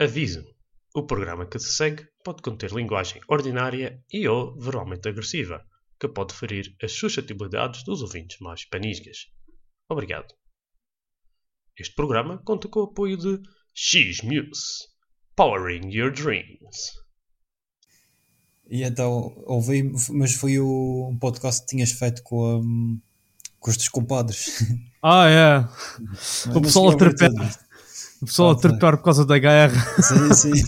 Aviso: o programa que se segue pode conter linguagem ordinária e ou verbalmente agressiva, que pode ferir as suscetibilidades dos ouvintes mais panisgas. Obrigado. Este programa conta com o apoio de X-Muse, Powering Your Dreams. E então, ouvi, mas foi o um podcast que tinhas feito com, a, com os teus compadres. Ah, é. O Mas pessoal a o pessoal a trepar por causa da guerra. Sim, sim.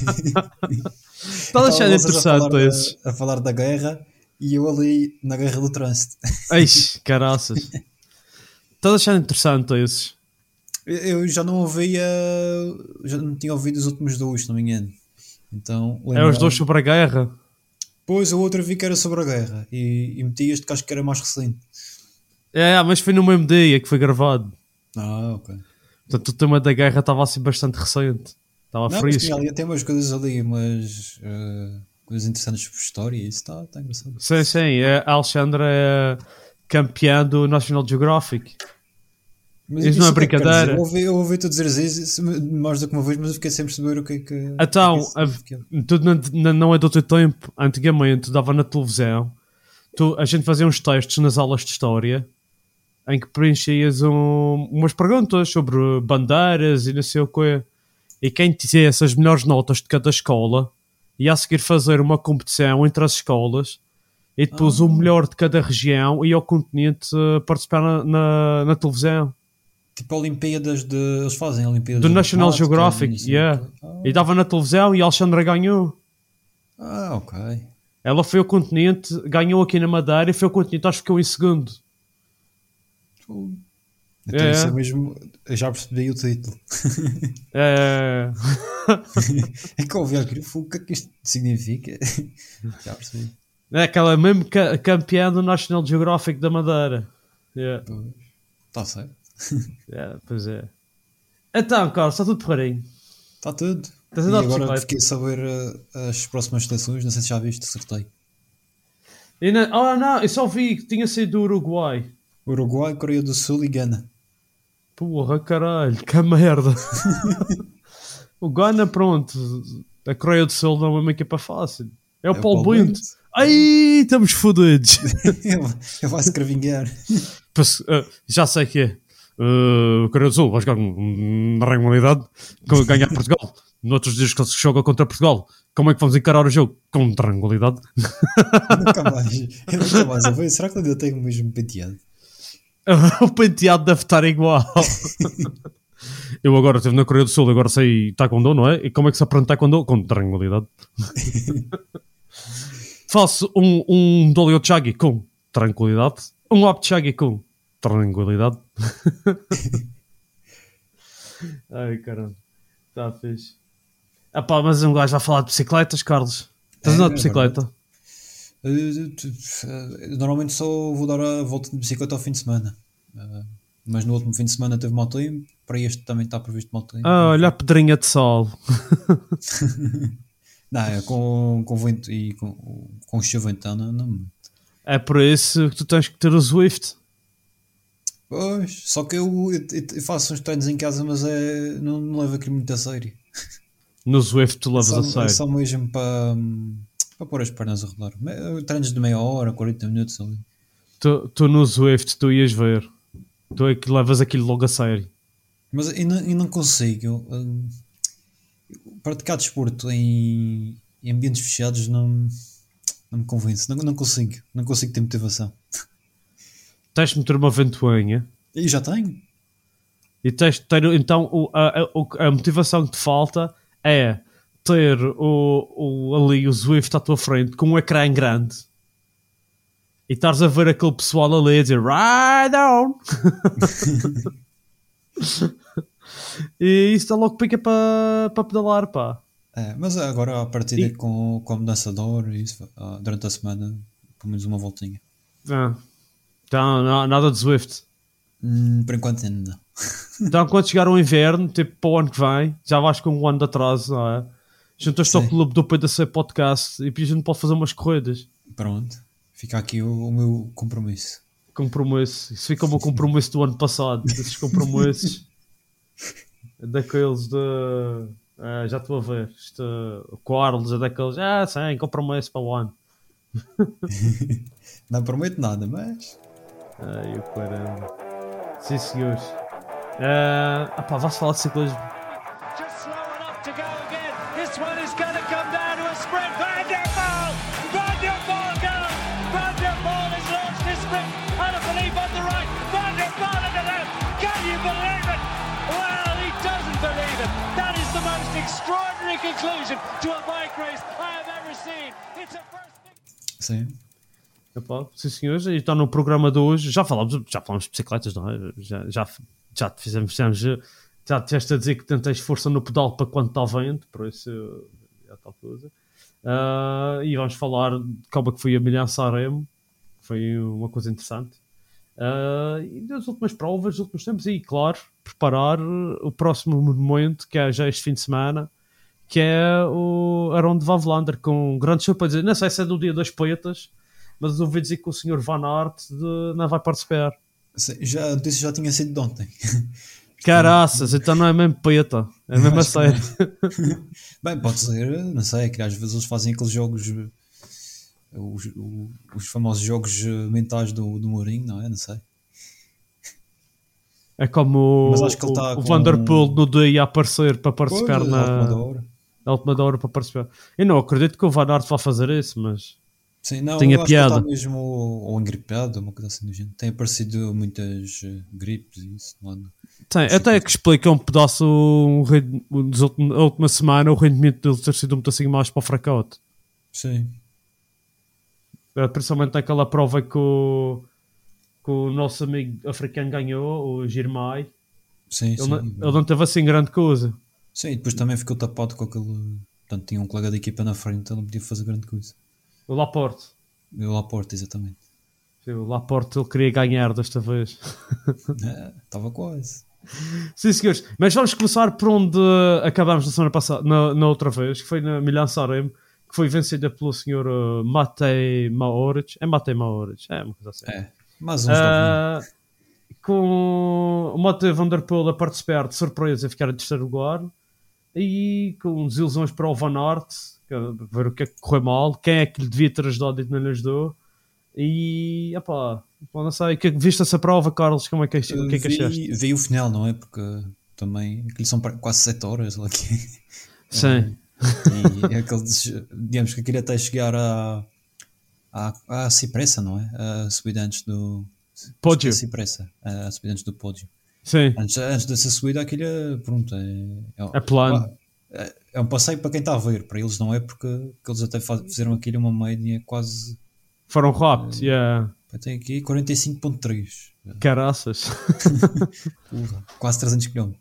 Está a achar Então, vocês a falar interessante esses. A falar da guerra e eu ali na guerra do trânsito. Eixe, caraças. Estás a achar interessante esses? Eu- já não ouvia, já não tinha ouvido os últimos dois, se não me engano. Então, É os dois sobre a guerra. Pois, o outro vi que era sobre a guerra e, e meti este que acho que era mais recente. É, mas foi no mesmo dia que foi gravado. Ah, ok. Portanto, o tema da guerra estava assim bastante recente. Estava Não, mas fresco. tinha ali, tem umas coisas ali, umas eh, coisas interessantes sobre história e isso está tá engraçado. Sim, sim. é- A Alexandra é campeã do National Geographic. Mas Isso não é que quer brincadeira. Eu ouvi- Eu ouvi-te dizer isso mais do que uma vez, mas eu fiquei sempre a saber o que é que. Então, que é que isso- na- na- não é do teu tempo. Antigamente dava na televisão. Tu, a gente fazia uns textos nas aulas de história em que preenchias um- umas perguntas sobre bandeiras e não sei o quê. E quem tivesse as melhores notas de cada escola ia a seguir fazer uma competição entre as escolas e depois o melhor de cada região ia ao continente eh, participar na, na, na televisão. Tipo Olimpíadas de. Eles fazem Olimpíadas Do National Geographic, o yeah. Ah, E dava na televisão e a Alexandra ganhou. Ah, ok. Ela foi ao continente, ganhou aqui na Madeira e foi ao continente, acho que ficou em segundo. Então É. isso é mesmo. Eu já percebi o título. É... É que eu ouvi aquilo, "Fu, o que é que isto significa? já percebi. é aquela mesmo ca- campeã do National Geographic da Madeira. Yeah. Está certo. Yeah, pois é. Então, Carlos, está tudo porreirinho. Está tudo. Estás a E agora fiquei a saber eh, as próximas seleções, não sei se já viste, sorteio. E na... Oh, não, eu só vi que tinha saído do Uruguai. Uruguai, Coreia do Sul e Gana. Porra, caralho, que merda. o Ghana, pronto. A Coreia do Sul não é uma equipa fácil. É o É Paulo Paulo Bento. Ai, estamos fodidos. Ele vai se já sei que é. Uh, Coreia do Sul vai jogar na com ganhar Portugal. Noutros dias que se joga contra Portugal. Como é que vamos encarar o jogo? Com tranquilidade. nunca mais. Eu nunca mais ouvi. Será que ele ainda tem o mesmo penteado? o penteado deve estar igual. Eu agora estive na Coreia do Sul, agora sei Taekwondo, não é? E como é que se aprende Taekwondo? Com tranquilidade. Faço um, um Dolio Chagi com tranquilidade. Um Up Chagi com tranquilidade. Ai, caramba. Está fixe. Ah pá, mas um gajo vai falar de bicicletas, Carlos. Estás É, de é bicicleta? Eh, Normalmente só vou dar a volta de bicicleta ao fim de semana. Eh, Mas no último fim de semana teve mau tempo. Para este também está previsto mau tempo. Ah, olha a pedrinha de sol. Não, é com, com vento e com, com chuva então não, não. É por isso que tu tens que ter o Swift. Pois, só que eu, eu- eu faço uns treinos em casa, mas é, não, não levo aquilo muito a sério. No Swift tu levas Só, a é sério. só mesmo para, para pôr as pernas a rodar. Me- Treinos de meia hora, 40 minutos ali. Tu, tu no Swift tu ias ver. Tu é que levas aquilo logo a sério. Mas eu não, eu não consigo hum, praticar desporto em, em ambientes fechados não, não me convence. Não, não consigo. Não consigo ter motivação. Tens de meter uma ventoinha E já tenho. e tens ter. Então o- a, a- a motivação que te falta é ter o, o, ali o Swift à tua frente com um ecrã grande e estares a ver aquele pessoal ali a dizer Ride on! e isso dá logo pica para pa pedalar, pá. É, mas agora a partir E- com, com a mudança de hora isso, ah, durante a semana, pelo menos uma voltinha. Ah. Então, não- nada de Swift. Hum, por enquanto ainda não. Então, quando chegar o inverno, tipo para o ano que vem, já vais com um ano de atraso, não é? Juntas-te ao Sim. clube do PDC Podcast e depois a gente pode fazer umas corridas. Pronto. Fica aqui o, o meu compromisso. Compromisso. Isso fica o meu compromisso do ano passado. Esses compromissos daqueles de. Ah, já estou a ver. Isto, o Carlos é daqueles. Ah, sim, compra-me esse para o ano. Não prometo nada, mas. Ai, o caramba. Sim, senhores. Ah, ah pá, vais falar de ciclismo. Extraordinary conclusion to a bike race I have ever seen. It's a first. Sim. Epá, sim, senhores, e está no programa de hoje. Já falámos, já falámos de bicicletas, não é? Já, já, já te fizemos, fizemos, já te a dizer que tentei força no pedal para quando está vento, por isso é tal coisa. Ah, e vamos falar de como é que foi a Milhan Saremo, foi uma coisa interessante. Ah, e das últimas provas, dos últimos tempos, e claro, preparar o próximo momento, que é já este fim de semana, que é o Aron de Vavlander, com grandes surpresas. Não sei se é do dia das poetas, mas ouvi dizer que o senhor Van Aert de- não vai participar. Já, a notícia já tinha sido de ontem. Caraças, então não é mesmo poeta, é mesmo a sério. Bem, pode ser, não sei, que às vezes eles fazem aqueles jogos, os, o- os famosos jogos eh, mentais do, do Mourinho, não é? Não sei. É como o, tá o com- Vanderpool no dia ia aparecer para participar Pois, na, hora. Na última da hora para participar. Eu não acredito que o Van Aert vá fazer isso, mas Sim, não, acho que ele piada. está mesmo ou engripado, uma coisa assim do género. Tem aparecido muitas eh, gripes e isso. Anda. tem, até que explica um pedaço um, um, a última semana o rendimento dele ter sido um pedacinho mais para o fracote. Sim. Eh, Principalmente naquela prova que o, que o nosso amigo africano ganhou, o Girmay. Sim, Ele, sim. não- ele não teve assim grande coisa. Sim, e depois também ficou tapado com aquele. Portanto, tinha um colega da equipa na frente, então não podia fazer grande coisa. O Laporte. À porta, exatamente. Sim, O Laporte ele queria ganhar desta vez. É, Estava quase. Sim, senhores. Mas vamos começar por onde acabámos na semana passada, na, na outra vez, que foi na Milan Sarem, que foi vencida pelo senhor uh, Matei Maoric. É Matei Maoric, é uma coisa assim. É. Mais novinhos. Ah, com o Matei Van Der Poel a participar de surpresa e ficar em terceiro lugar. E com desilusões para o Van Aert, que é ver o que é que correu mal, quem é que lhe devia ter ajudado e não lhe ajudou. E, epá, pá, não sei, que, viste essa prova, Carlos? Como é que, o que é que achaste? vi, o final, não é? Porque também aquilo são quase 7 horas lá aqui. Sim. E é aqueles, digamos que aquilo até chegar à, à, à Cipressa, não é? A subida antes do. Pódio. A Cipressa, a subida antes do pódio. Sim, Antes, antes dessa subida, aquilo é, pronto, é, é plano. é, é um passeio para quem está a ver, para eles não é, porque que eles até faz- fizeram aquilo uma média quase. Foram rápidos, yeah. Tem aqui 45,3. Caraças. Quase 300 km.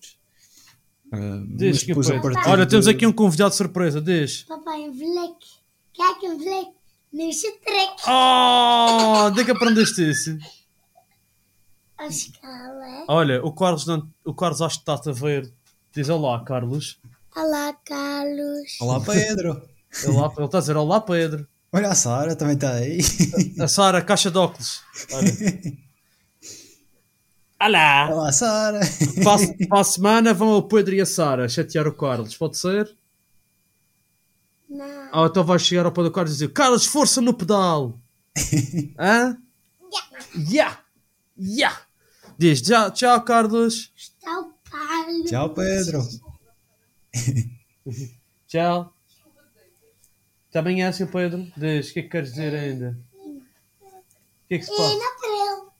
Uh, Diz depois a partir Olha, temos de- aqui um convidado de surpresa, diz. Papa, een vlek. Kijk, vlek. Het trek. Oh, onde é que aprendeste isso? A escala, hè? Olha, o Carlos, não, o Carlos acho que está a ver. Diz olá, Carlos. Olá, Carlos. Olá, Pedro. Olá, ele está a dizer olá, Pedro. Olha a Sara, também está aí. A Sara, caixa de óculos. Olha. Olá! Olá, Sara. Para, a- para a semana vão o Pedro e a Sara chatear o Carlos, pode ser? Nou, Ou então vais chegar ao pé do Carlos e dizer Carlos, força no pedal! Hã? Yeah! Yeah! Diz tchau, tchau, Carlos! está o Carlos. Tchau, Pedro. Tchau! Também é assim, Pedro? Diz, o que é que queres dizer ainda? O que é que se passa? april.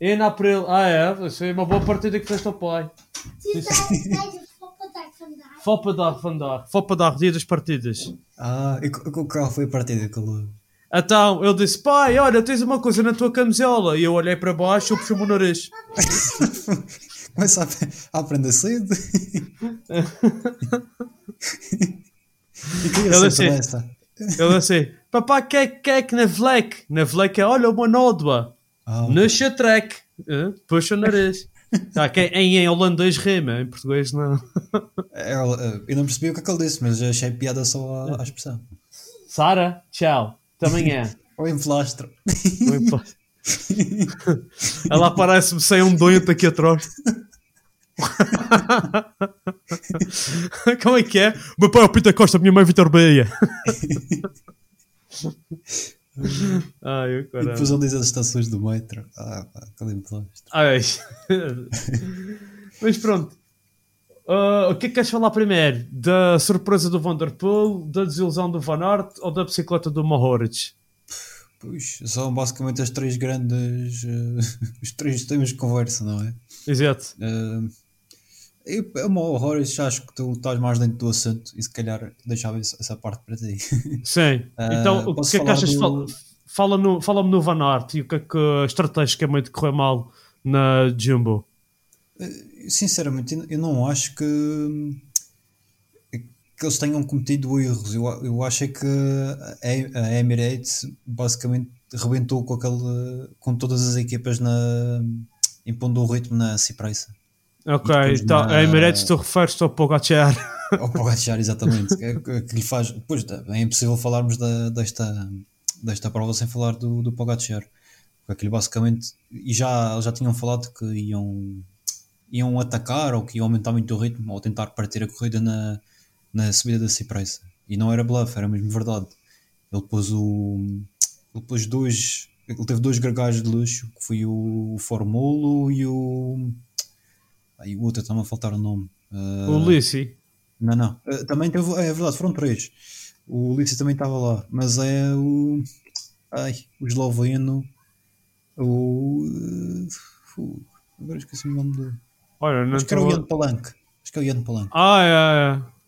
Em April, ah é, foi uma boa partida que fez ao pai. Foppendag vandaag? Fopadag vandaag, Fopadag, dia das partidas. Ah, e qual foi a partida que ele. Então, ele disse, pai, olha, tens uma coisa na tua camisola. E eu olhei para baixo e eu puxei o meu nariz. Começa a, a aprender cedo. e queria Ele assim- esta. Ele assim, papá, que é que é que na vlek? Na vlek é, olha, uma nódoa. Ah, No chatrek. Eh, Puxa o nariz. Ah, que em, em holandês rima, em português não. eu, eu não percebi o que é que ele disse, mas achei piada só à, à expressão. Sara, tchau. Também é. Ou em flastro. Ela parece-me sem um doente aqui atrás. Como é que é? O meu pai é o Peter Costa, a minha mãe é Vitor Beia. Ai, E depois ele diz as estações do metro. Ah, pá. Ai. Mas pronto. Ah, o que é que queres falar primeiro? Da surpresa do Vanderpool, da desilusão do Van Aert ou da bicicleta do Mohoric? Pois, são basicamente as três grandes. eh, os três temas de conversa, não é? Exato. Uh, eu, é já acho que tu estás mais dentro do assunto e se calhar deixava essa, parte para ti. Sim. Ah, então, o que é que achas? do- Fala- Fala no, fala-me no Van Aert e o que é que estrategicamente correu mal na Jumbo. Sinceramente, eu- não acho que, que eles tenham cometido erros. Eu, eu acho é que a, Emirates basicamente rebentou com, aquele, com todas as equipas na, impondo o ritmo na Cipressa. Ok, então na- a Emirates tu referes-te ao Pogacar. Ao Pogacar, exatamente. que, que- que lhe faz. Pois é impossível falarmos da- desta, desta prova sem falar do, do Pogacar. Porque aquilo basicamente. E já, já tinham falado que iam, iam atacar ou que iam aumentar muito o ritmo ou tentar partir a corrida na, na subida da Cipressa. E não era bluff, era mesmo verdade. Ele pôs o. Ele pôs dois. Ele teve dois gregários de luxo, que foi o Formulo e o. Aí o outro está-me a faltar o nome. Ah, O Lissi. não, não. Eh, também teve. É verdade, foram três. O Ulisses também estava lá. Mas é o. Ai, o esloveno. O. fu- agora esqueci o nome do. Olha, não Acho que era o Ian Palanque. Acho que é o Ian Palanque. Ah,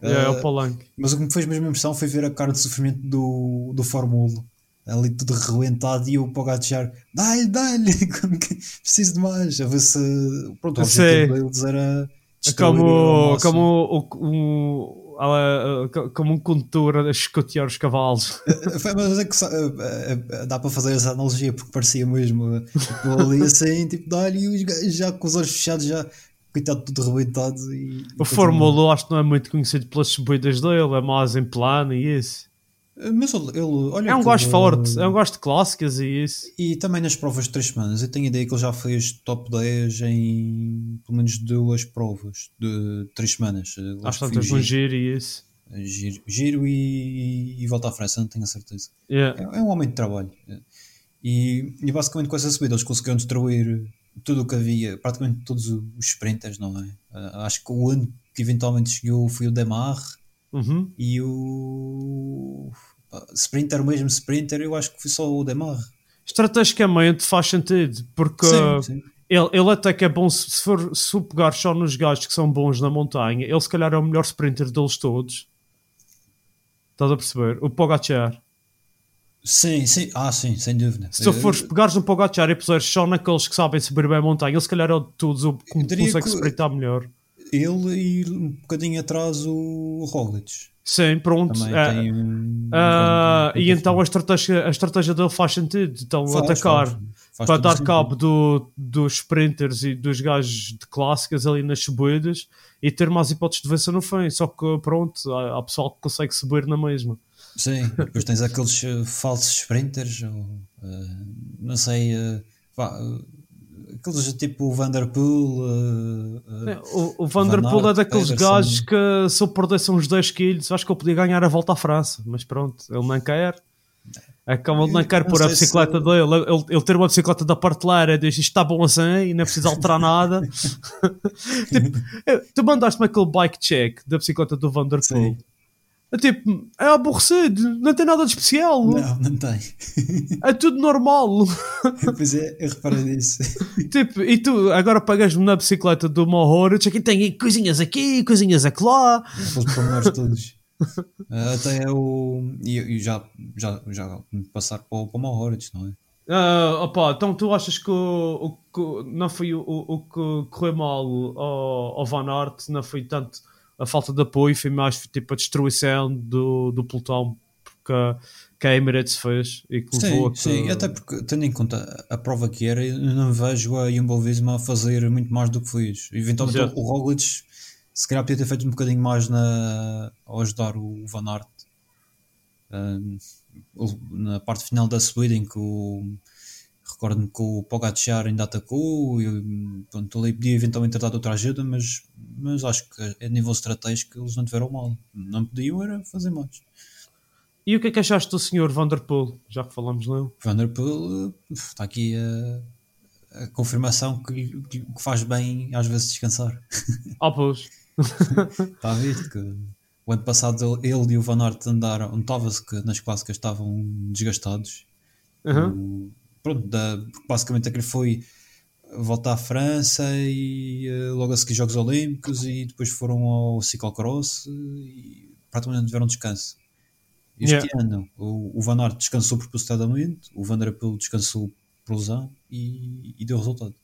é, é. É, é o Eh, Palanque. Mas o que me fez mesmo impressão foi ver a cara de sofrimento do, do Formulo. Ali tudo arrebentado e o Pogacar, dá-lhe, dá-lhe, preciso de mais. A ver se. Pronto, o objetivo deles era. Como, como, o, o- como um condutor a escotear os cavalos. Foi- Mas é que eh, eh, dá para fazer essa analogia porque parecia mesmo eh, tipo, ali assim, tipo, dá-lhe e os gajos já com os olhos fechados, já coitado, tudo rebentado. E, O Fórmula acho que não é muito conhecido pelas subidas dele, é mais em plano e isso. Eh, Mas ele, olha É um gosto forte, é um gosto de clássicas e isso. E também nas provas de 3 semanas, eu tenho a ideia que ele já fez top 10 em pelo menos duas provas de 3 semanas. Eh, acho que tantas o no giro, giro e isso. giro, giro e, e volta à França, não tenho a certeza. Yeah. É, é um homem de trabalho. E, e basicamente com essa subida eles conseguiram destruir tudo o que havia, praticamente todos os sprinters, não é? Ah, acho que o ano que eventualmente chegou foi o Demar Uhum. e o sprinter, mesmo sprinter, eu acho que foi só o Demar. Estrategicamente faz sentido, porque Sim, sim. Ele, ele até que é bom se, for se pegar só nos gajos que são bons na montanha, ele se calhar é o melhor sprinter deles todos. Estás a perceber? O Pogacar. Sim, sim, ah, sim, sem dúvida. Se tu fores pegares no Pogacar e puseres só naqueles que sabem subir bem a montanha, ele se calhar é o de todos o que consegue sprintar melhor. Ele e um bocadinho atrás o Roglic. Sim, pronto. É, tem um ah, e então a estratégia, a estratégia dele faz sentido. Então Faz, atacar faz. Faz para dar cabo do, dos sprinters e dos gajos de clássicas ali nas subidas e ter mais hipóteses de vencer no fim. Só que pronto, há, há pessoal que consegue subir na mesma. Sim, depois tens aqueles eh, falsos sprinters, ou, eh, não sei, vá, eh, aqueles tipo o Vanderpool. É, O, o Vanderpool Van é daqueles gajos que se eu perdesse uns 10 quilos, acho que eu podia ganhar a volta à França. Mas pronto, ele não quer. É como ele não quer pôr a sei se- bicicleta dele. Ele, ele ter uma bicicleta da parteleira diz isto está bom assim e não é preciso alterar nada. tipo, é, tu mandaste-me aquele bike check da bicicleta do Vanderpool. Sim. É tipo, é aborrecido, não tem nada de especial. Não, não tem. É tudo normal. pois é, eu reparei nisso. tipo, e tu agora pagas-me na bicicleta do Mohoric, aqui tem coisinhas aqui, coisinhas acolá. Aqueles pormenores todos. Eh, até o. E, já, já, já passar para o, para o não é? Ah, opa, então tu achas que, o, o que não foi o, o, que correu mal ao, ao Van não foi tanto a falta de apoio, foi mais tipo a destruição do, do pelotão que, a- que a Emirates fez e que levou Sim, a que... sim, até porque, tendo em conta a prova que era, eu não vejo a Jumbo Visma a fazer muito mais do que fez. Eventualmente Exato. o Roglic, se calhar podia ter feito um bocadinho mais na, a ajudar o Van Aert um, na parte final da subida em que o, Recordo-me que o Pogacar ainda atacou, e pronto, ali podia eventualmente ter dado outra ajuda, mas, mas acho que a nível estratégico eles não tiveram mal. Não podiam era fazer mais. E o que é que achaste do senhor Vanderpool, já que falamos nele? Vanderpool está aqui a, a confirmação que, que que faz bem às vezes descansar. Ah, pois. Está a ver que o ano passado ele e o Van Aert andaram, notava-se que nas clássicas estavam desgastados. Aham. O- pronto, da- basicamente aquele foi voltar à França e eh, logo a seguir Jogos Olímpicos e depois foram ao ciclocross e praticamente não tiveram descanso. Este Yeah. ano o, o Van Aert descansou propositadamente, o Van Der Poel descansou por lesão e, e deu resultado.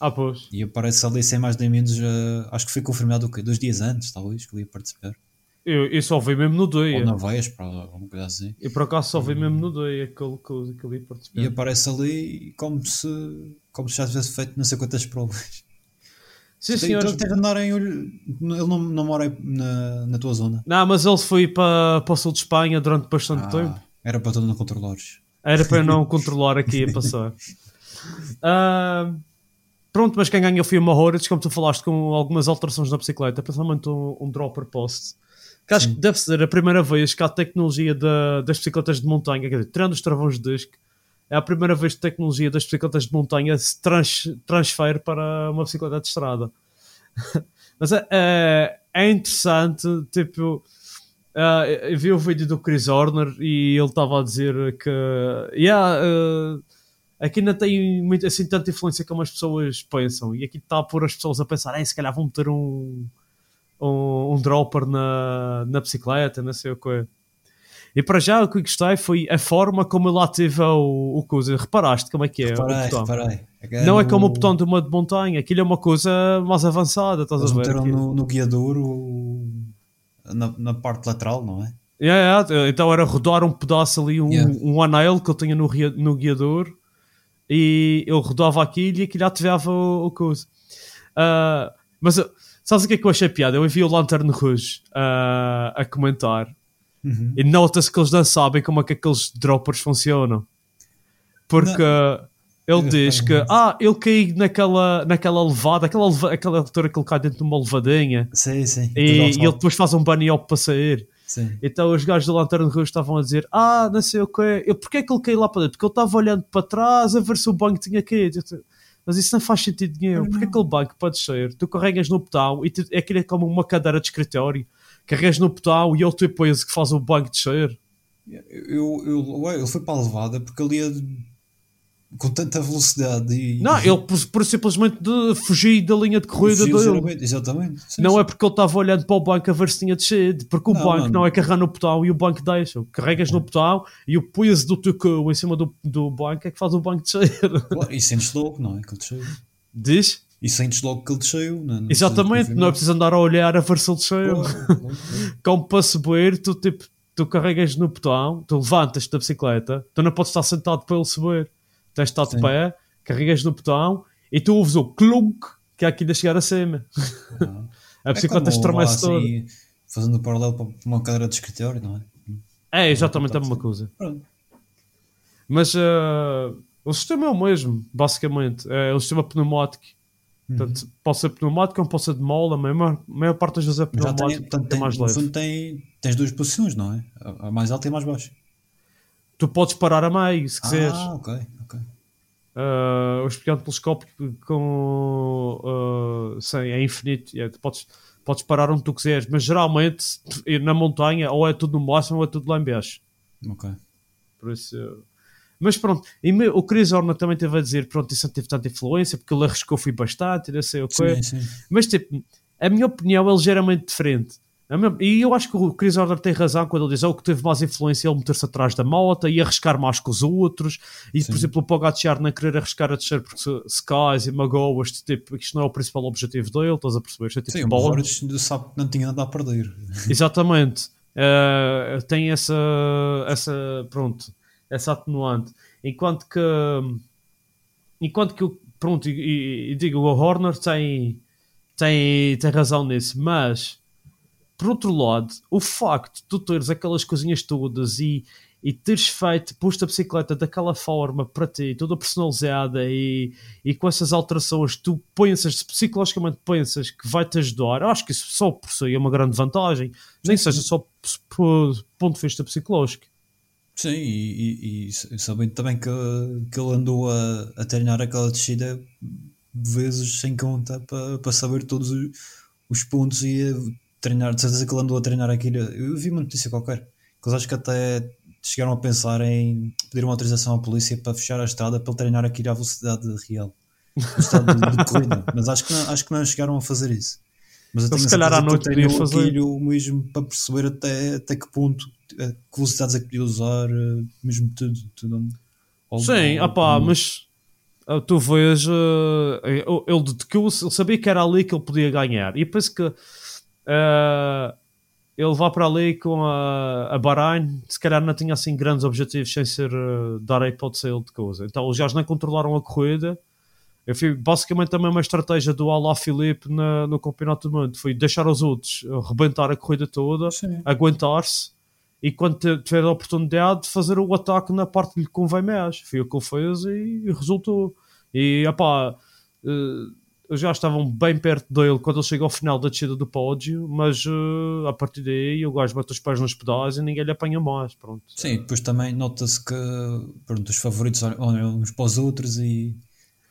Ah, pois. E aparece ali sem mais nem menos, eh, acho que foi confirmado o quê? Dois dias antes, talvez, que ele ia participar. Eu, eu só vi mesmo no Ou dia. na Vespa, alguma coisa assim. Eu por acaso só vi mesmo no dia aquele que que ele ia participar. E aparece ali como se, como se já tivesse feito não sei quantas provas. Sim, Tem, senhor. tem de andar em olho. Ele não, não mora na, na tua zona. Não, mas ele foi para, para o sul de Espanha durante bastante tempo. Ah, era para tu não controlares. Era para eu não controlar aqui a passar. Ah, pronto, mas quem ganhou foi o Mahorich, como tu falaste, com algumas alterações na bicicleta, principalmente um, um dropper post. Que acho que deve ser a primeira vez que a tecnologia da- das bicicletas de montanha, quer dizer, tirando os travões de disco, é a primeira vez que a tecnologia das bicicletas de montanha se trans, transfere para uma bicicleta de estrada. Mas é, é, é interessante, tipo, ah, eu vi o vídeo do Chris Horner e ele estava a dizer que yeah, ah, aqui não tem muito, assim tanta influência como as pessoas pensam. E aqui está a pôr as pessoas a pensar "Ei, se calhar vão meter um, um, um dropper na, na bicicleta, não sei o que e para já o que gostei foi a forma como ele ativa o, o coisa, reparaste como é que é Reparei, reparei. não é como o botão de uma de montanha, aquilo é uma coisa mais avançada, estás Eles a ver? meteram no, no guiador o- na, na parte lateral, não é? Yeah, yeah, Então era rodar um pedaço ali, um, Yeah. um anel que eu tinha no, no guiador e eu rodava aquilo e aquilo ativava o, o coisa. Ah, mas uh, sabes o que é que eu achei piada? Eu vi o Lantern Rouge ah, a comentar Uhum. e nota-se que eles não sabem como é que aqueles droppers funcionam. Porque ele Eu diz que reparei. ah, ele caiu naquela, naquela levada, aquela, leva- aquela altura que ele cai dentro de uma levadinha Sim, sim. e, e Tudo ao ele depois faz um bunny hop para sair. Sim. Então os gajos do Lanterna Rouge estavam a dizer: Ah, não sei o que, eu, porque é que ele caiu lá para dentro? Porque ele estava olhando para trás a ver se o banco tinha caído. Eu Mas isso não faz sentido nenhum. Porque aquele banco pode descer, tu carregas no botão e tu, é aquilo é como uma cadeira de escritório. Carregas no botão e ele te peso que faz o banco descer. Eu, eu, ué, ele foi para a levada porque ele ia com tanta velocidade e. Não, ele por, por simplesmente fugir da linha de corrida dele. Exatamente. Sim, Não sim. é porque ele estava olhando para o banco a ver se tinha descido, porque o Não, banco não. não, é carregar no botão e o banco deixa. Carregas no botão e o peso do teu cu em cima do, do banco é que faz o banco descer. E sentes logo, não é? Que ele desceu. Diz? E sentes logo que ele desceu. Não, não Exatamente, não é preciso andar a olhar a ver se ele desceu. Como para subir, tu, tipo, tu carregas no botão, tu levantas da bicicleta, tu não podes estar sentado para ele subir. Tens de estar de pé, carregas no botão e tu ouves o clunk que é aqui de chegar acima. Ah. A bicicleta É estremece lá, toda. assim, Fazendo o paralelo para uma cadeira de escritório, não é? É exatamente a mesma coisa. Pronto. Mas eh, o sistema é o mesmo, basicamente. É o sistema pneumático. Uhum. Portanto, pode ser pneumático ou pode ser de mola, a maior, a maior parte das vezes é Mas já tem, pneumático, portanto, é tem, mais no leve. fundo tem, tens duas posições, não é? A, a mais alta e a mais baixa. Tu podes parar a meio, se quiseres. Ah, ok. Uh, o espião telescópico com uh, sim, é infinito é, podes, podes parar onde tu quiseres mas geralmente na montanha ou é tudo no máximo ou é tudo lá em baixo Ok. por isso mas pronto, e me- o Chris Horner também teve a dizer pronto, isso não teve tanta influência porque ele arriscou fui bastante e não sei o quê mas tipo, a minha opinião é ligeiramente diferente. Minha- E eu acho que o Chris Horner tem razão quando ele diz oh, que teve mais influência ele meter-se atrás da moto e arriscar mais que os outros. E, por Sim. exemplo, o Pogacar não querer arriscar a descer porque cais e magoas, tipo, isto não é o principal objetivo dele, estás a perceber? Isto é tipo Sim, o. Morris sabe que não tinha nada a perder. Exatamente. Eh, tem essa, essa, pronto, essa atenuante. Enquanto que, enquanto que, o- pronto, e, e- e digo, o Horner tem, tem, tem razão nisso, mas, por outro lado, o facto de tu teres aquelas coisinhas todas e, e teres feito, posto a bicicleta daquela forma para ti, toda personalizada e, e com essas alterações, tu pensas, psicologicamente pensas que vai-te ajudar, eu acho que isso só por si é uma grande vantagem, nem seja só por ponto de vista psicológico. Sim, e, e, e sabendo também que, que ele andou a, a treinar aquela descida vezes sem conta para, para saber todos os, os pontos e a treinar, de certeza que ele andou a treinar aquilo. Eu vi uma notícia qualquer, que eles acho que até chegaram a pensar em pedir uma autorização à polícia para fechar a estrada para ele treinar aquilo à velocidade real. Velocidade de, de corrida. Mas acho que, não, acho que não chegaram a fazer isso. Mas eu Então, tenho se calhar à noite podia fazer. aquilo mesmo para perceber até, até que ponto, eh, que velocidades é que podia usar, eh, mesmo tudo. tudo ao- Sim, ao- opá, ao- mas ah, tu vês, ah, eu- ele, que eu ele sabia que era ali que ele podia ganhar. E penso que ah, ele vai para ali com a, a Bahrein, se calhar não tinha assim grandes objetivos sem ser ah, dar a hipótese a ele de coisa. Então eles já nem controlaram a corrida. Eu fui basicamente a mesma estratégia do Alá Filipe na- no Campeonato do Mundo. Foi deixar os outros rebentar a corrida toda aguentar-se e quando tiver a oportunidade de fazer o ataque na parte que lhe convém mais. Foi o que ele fez e, e resultou. E opá, já estavam bem perto dele quando ele chegou ao final da descida do pódio, mas eh, a partir daí o gajo bate os pés nos pedais e ninguém lhe apanha mais. Pronto. Sim, depois também nota-se que pronto, os favoritos olham uns para os outros e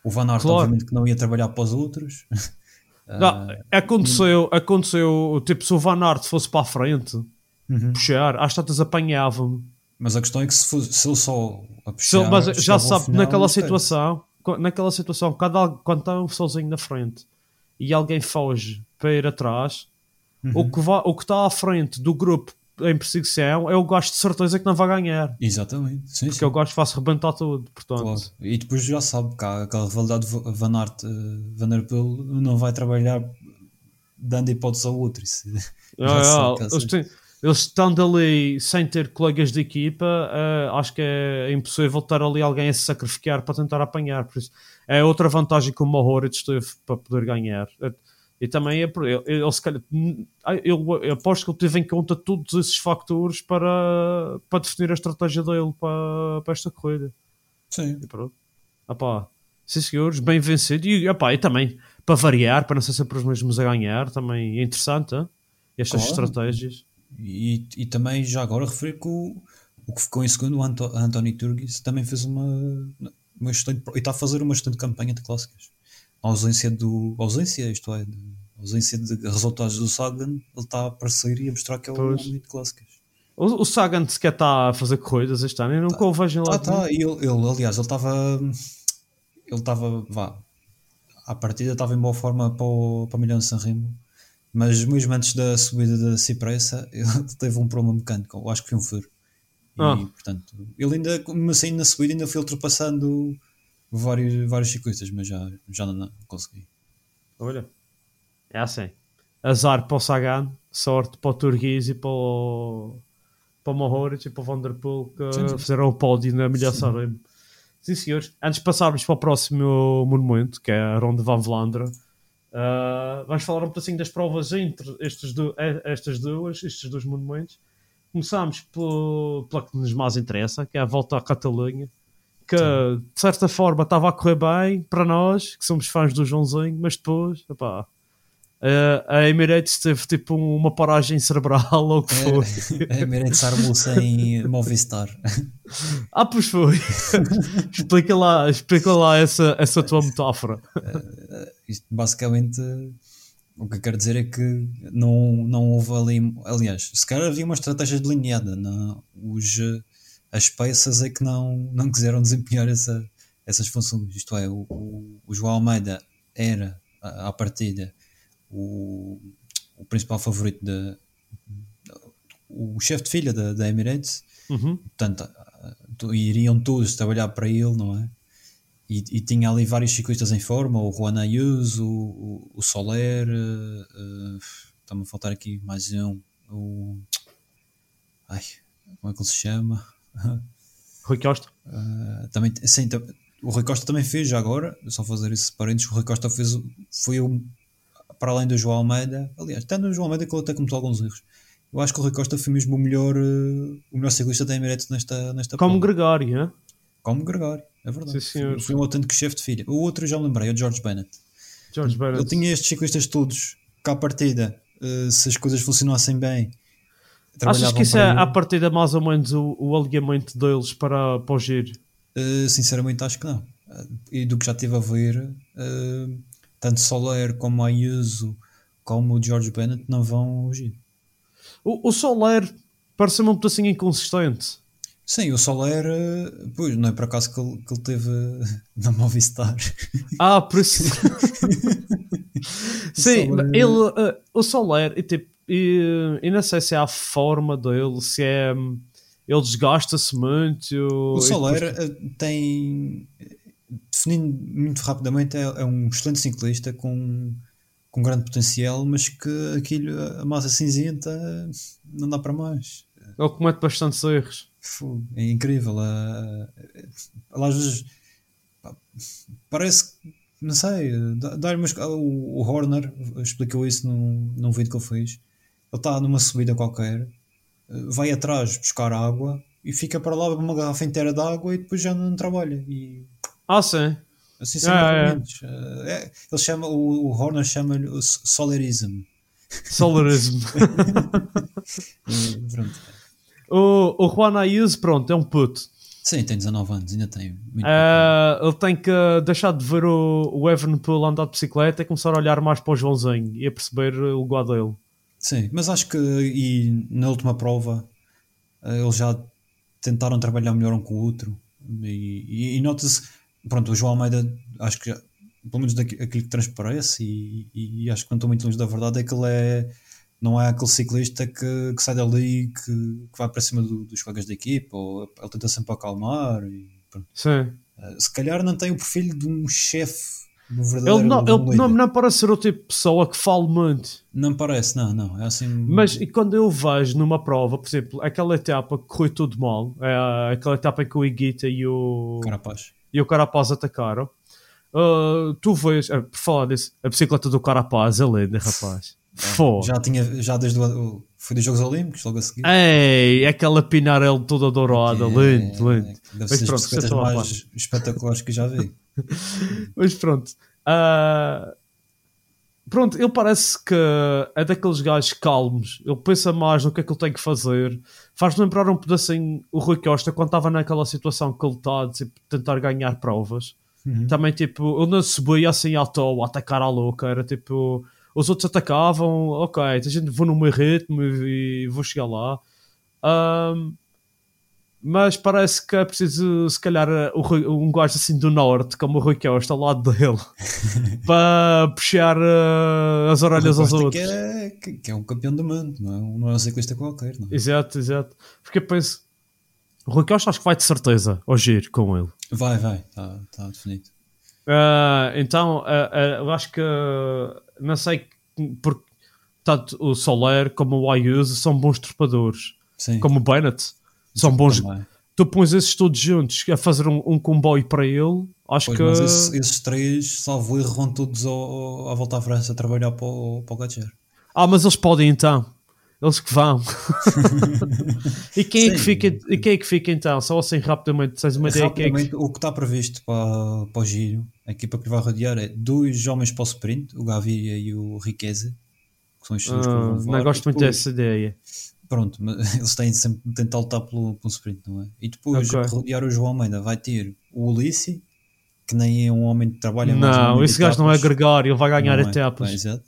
o Van Aert Claro. obviamente que não ia trabalhar para os outros. Não, aconteceu, aconteceu, tipo, se o Van Aert fosse para a frente, Uhum. puxar, às tantas apanhava-me. Mas a questão é que se, fosse, se ele só a Se puxar, mas já sabe, final, naquela situação, naquela situação, quando, quando está sozinho na frente e alguém foge para ir atrás, Uhum. o, que o que está à frente do grupo em perseguição é o gajo de certeza que não vai ganhar. Exatamente, sim, Porque sim. é o gajo que faz rebentar tudo. Portanto, Claro. E depois já sabe que há aquela rivalidade de Van Aert, eh, Van der Poel não vai trabalhar dando hipótese ao outro. Isso, sabe que é eles, estando ali sem ter colegas de equipa, ah, acho que é impossível estar ali alguém a se sacrificar para tentar apanhar. Por isso, é outra vantagem que o Moritz teve para poder ganhar. Eh, E também é ele, ele, se calhar, eu, eu aposto que ele teve em conta todos esses fatores para, para definir a estratégia dele para, para esta corrida. Sim. E pronto. Opá, sim senhores, bem vencido. E, opá, e também, para variar, para não ser sempre os mesmos a ganhar, também é interessante, hein? estas Claro. estratégias. E, e também já agora referir que o, o que ficou em segundo, o Anto, Anthony Turgis, também fez uma, uma excelente, e está a fazer uma excelente campanha de clássicas. A ausência do. a ausência, isto é, de, ausência de resultados do Sagan, ele está a aparecer e a mostrar que é Pois. homem de clássicas. O, o Sagan sequer está a fazer corridas este ano, eu nunca o vejo em Ah, nenhum. tá, e ele, ele, aliás, ele estava. Ele estava, vá, à partida estava em boa forma para o, para o Milhão de San Remo, mas mesmo antes da subida da Cipressa, ele teve um problema mecânico, eu acho que foi um furo. E, Ah. portanto, ele ainda, mesmo assim, na subida, ainda foi ultrapassando vários, vários ciclistas, mas já, já não, não consegui. Olha, é assim. Azar para o Sagan, sorte para o Turguiz e para o, para o Mohoric e para o Vanderpool que Sim, sim. fizeram o pódio na Milha Sanremo. Sim, senhores. Antes de passarmos para o próximo monumento, que é a Ronde van Vlaanderen, ah, vamos falar um pedacinho das provas entre estes do- eh, estas duas, estes dois monumentos. Começamos pelo, pela que nos mais interessa, que é a volta à Catalunha, que de certa forma estava a correr bem para nós, que somos fãs do Joãozinho, mas depois, epá, eh, a Emirates teve tipo uma paragem cerebral ou o que foi. É Emirates armou sem Movistar. Ah, pois foi. explica lá, explica lá essa, essa tua metáfora. Isto basicamente o que eu quero dizer é que não, não houve ali. Aliás, se calhar havia uma estratégia delineada. Não, os, eh, as peças é que não, não quiseram desempenhar essa, essas funções. Isto é, o, o, o João Almeida era, à partida, o, o principal favorito da. O chefe de filha da, da Emirates, Uhum. portanto, tu- iriam todos trabalhar para ele, não é? E, e tinha ali vários ciclistas em forma, o Juan Ayuso, o, o, Soler, eh, eh, está-me a faltar aqui mais um, o... Ai, como é que ele se chama? Rui Costa. Uh, também, sim, o Rui Costa também fez já agora, só fazer esse parênteses, o Rui Costa fez, foi o, para além do João Almeida, aliás, até no João Almeida que ele até cometeu alguns erros, eu acho que o Rui Costa foi mesmo o melhor, eh, o melhor ciclista da Emirates nesta, nesta Como prova. Gregório, hein? Como Gregório, é verdade. Sim, senhor. Foi, um autêntico chefe de filha. O outro eu já me lembrei, é o George Bennett. George Ele Bennett. tinha estes ciclistas todos, cá à partida, eh, se as coisas funcionassem bem. Achas que isso é, à partida, mais ou menos o, o alinhamento deles para, para o giro? Uh, sinceramente acho que não. E do que já estive a ver, uh, tanto Soler como Ayuso como o George Bennett não vão agir. O, o Soler parece-me um pedacinho inconsistente. Sim, o Soler, uh, pois, não é por acaso que ele, que ele teve na Movistar. Ah, por isso. Sim, Soler- ele, uh, o Soler, e, tipo, e, e não sei se é a forma dele, se é. hum, Ele desgasta-se muito. O Soler depois- uh, tem, definindo muito rapidamente, é, é um excelente ciclista com, com grande potencial, mas que aquilo, a massa cinzenta, não dá para mais. ele comete bastantes erros. É incrível. às vezes parece que não sei. dá- dá mas o, o Horner explicou isso num, num vídeo que ele fez. Ele está numa subida qualquer, vai atrás buscar água e fica para lá com uma garrafa inteira de água e depois já não trabalha. E Ah, sim. assim são Ah, é. Ah, é, ele chama, o, o Horner chama-lhe o s- solerism. Solarismo. E pronto. o, o Juan Ayuso, pronto, é um puto. Sim, tem 19 anos, ainda tem. Ah, ele tem que deixar de ver o, o Evanpool andar de bicicleta e começar a olhar mais para o Joãozinho e a perceber o lugar dele. Sim, mas acho que e na última prova eh, eles já tentaram trabalhar melhor um com o outro e, e- e nota-se, pronto, o João Almeida acho que pelo menos aquilo que transparece e, e- acho que não estou muito longe da verdade é que ele é não é aquele ciclista que, que sai dali que, que vai para cima do- dos colegas da equipa ou ele tenta sempre acalmar e. Sim. Eh, se calhar não tem o perfil de um chefe do verdadeiro Ele, não, ele não, não parece ser o tipo de pessoa que fala muito. Não parece, não, não, é assim Mas e quando eu vejo numa prova, por exemplo, aquela etapa que correu tudo mal, é aquela etapa em que o Iguita e o, carapaz e o Carapaz atacaram, ah, tu vês, ah, por falar disso, a bicicleta do Carapaz é linda, rapaz. Foda. Já tinha, já desde o, foi dos Jogos Olímpicos, logo a seguir. Ei, aquela pinarela toda dourada, É, lindo, lindo. Deve Mas ser pronto, as mais espetaculares que já vi. Mas pronto. Ah, pronto, ele parece que é daqueles gajos calmos. Ele pensa mais no que é que ele tem que fazer. Faz-me lembrar um pedacinho o Rui Costa quando estava naquela situação que ele está tipo, tentar ganhar provas. Uhum. Também, tipo, ele não subia assim à toa, a atacar à louca. Era tipo, os outros atacavam, ok, a gente vou no meu ritmo e, vou chegar lá. Ahm, mas parece que é preciso, se calhar, Rui- um gajo assim do norte, como o Rui Costa, ao lado dele, para puxar eh, as orelhas aos Costa que outros. é, que, é um campeão do mundo, não é não é um ciclista qualquer. Não é? Exato, exato. Porque eu penso, o Rui Costa acho que vai de certeza ao giro com ele. Vai, vai, está tá definido. Ah, então, ah, eu acho que não sei porque tanto o Soler como o Ayuso são bons trepadores, Sim, como o Bennett são bons. também. Tu pões esses todos juntos a fazer um, um comboio para ele, acho Pois, que mas esse- esses três, salvo erro, vão todos ao, à volta à França a trabalhar para o, para o Gatcher. ah, mas eles podem então, eles que vão. e quem é que fica? E quem é que fica então? Só assim rapidamente, tens uma ideia quem é que Rapidamente, o que está previsto para, para o giro, a equipa que vai rodear é dois homens para o sprint, o Gaviria e o Riqueza, que são os que Ah, vão voar. não gosto muito dessa ideia. Pronto, mas eles têm sempre de tentar lutar pelo, pelo sprint, não é? E depois, Ok. a rodear o João Almeida, vai ter o Ulissi, que nem é um homem que trabalha no Não, esse gajo não é etapas. gregário, ele vai ganhar Não é? etapas. Bem, exato.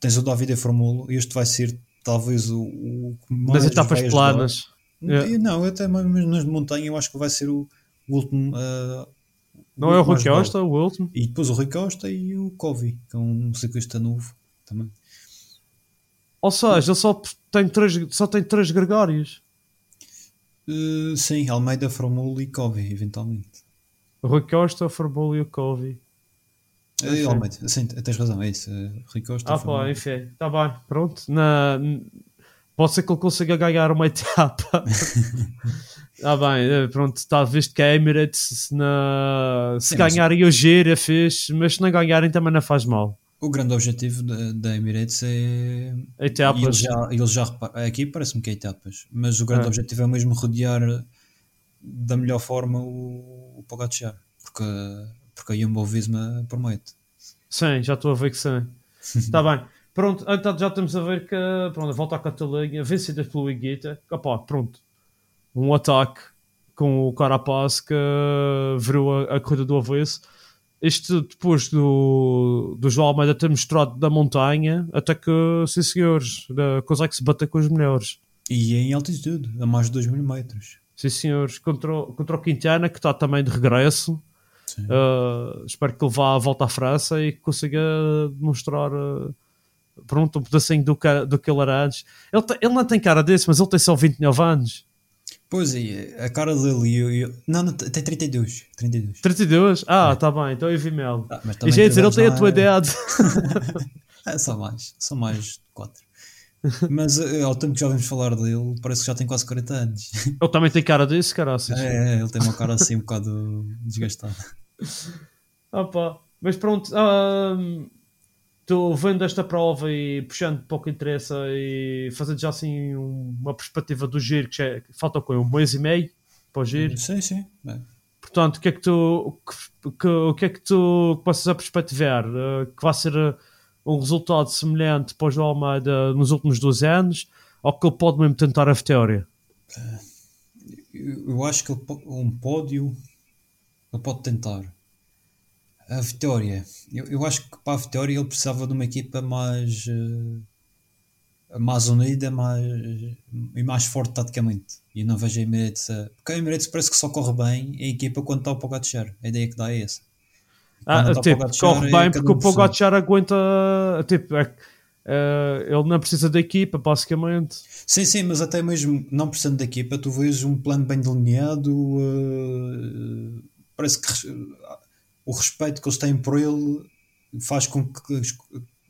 Tens o David Formulo, este vai ser talvez o, o mais etapas planas. É. E Não, até mesmo nas de montanha eu acho que vai ser o, o último. ah, Não é o Rui. Costa, o último? E depois o Rui Costa e o Covey, que é um ciclista novo também. Ou seja, ele só tem três, só tem três gregários. Uh, sim, Almeida, Formulo e Covey, eventualmente. O Rui Costa, o Forbulo e o Covey. Eh, Ok. Almeida, sim, tens razão, é isso. uh, Rui Costa, Ah, Formulo. pá, enfim, está bem, pronto. Na, pode ser que ele consiga ganhar uma etapa. Ah, bem, eh, pronto, está visto que a Emirates, se, na, se Sim, mas- ganharem o giro é fixe, mas se não ganharem também não faz mal. O grande objetivo da, da Emirates é. Etapas. E eles já, eles já aqui parece-me que é etapas, mas o grande É. objetivo é mesmo rodear da melhor forma o, o Pogacar, porque, porque a Jumbo Visma promete. Sim, já estou a ver que sim. Está bem. Pronto, então já estamos a ver que pronto, a volta à Catalunha, vencidas pelo Iguita. Opá, pronto. Um ataque com o Carapaz que virou a, a corrida do avesso. Isto depois do, do João Almeida ter mostrado da montanha, até que, sim senhores, consegue se bater com os melhores. E em altitude, a mais de 2 mil metros. Sim senhores, contra, o- contra o Quintana, que está também de regresso. Uh, espero que ele vá à volta à França e que consiga demonstrar uh, pronto, um pedacinho do que, do que ele era antes. Ele, tem- ele não tem cara desse, mas ele tem só 29 anos. Pois é, a cara dele e eu, eu- Não, não, tem 32. 32. 32? Ah, tá bem, então eu vi mel. Ah, e já ia dizer, ele tem a tua é- idade. É, são mais, são mais 4. Mas eh, ao tempo que já ouvimos falar dele, parece que já tem quase 40 anos. ele também tem cara desse, caraças. É, ele tem uma cara assim um bocado desgastada. Ah, pá. Mas pronto, ahm, tu vendo esta prova e puxando pouco interessa e fazendo já assim um- uma perspectiva do giro, que já falta quê? Um mês e meio para o giro. Sim, sim. É. Portanto, o que é que tu, que, que- o que é que tu passas a perspectivar? Eh, que vai ser eh, um resultado semelhante para o João Almeida nos últimos 12 anos ou que ele pode mesmo tentar a vitória? Eu, eu acho que ele um pódio ele pode tentar. A vitória. Eu, eu acho que para a vitória ele precisava de uma equipa mais eh, mais unida mais, e mais forte taticamente. E não vejo a Emirates. Porque a Emirates parece que só corre bem a equipa quando está o Pogacar. A ideia que dá é essa. Ah, tipo, corre é bem porque o. Pogacar aguenta. Tipo, é- é, ele não precisa da equipa, basicamente. Sim, sim, mas até mesmo não precisando da equipa, tu vês um plano bem delineado. eh, parece que o respeito que eles têm por ele faz com que eles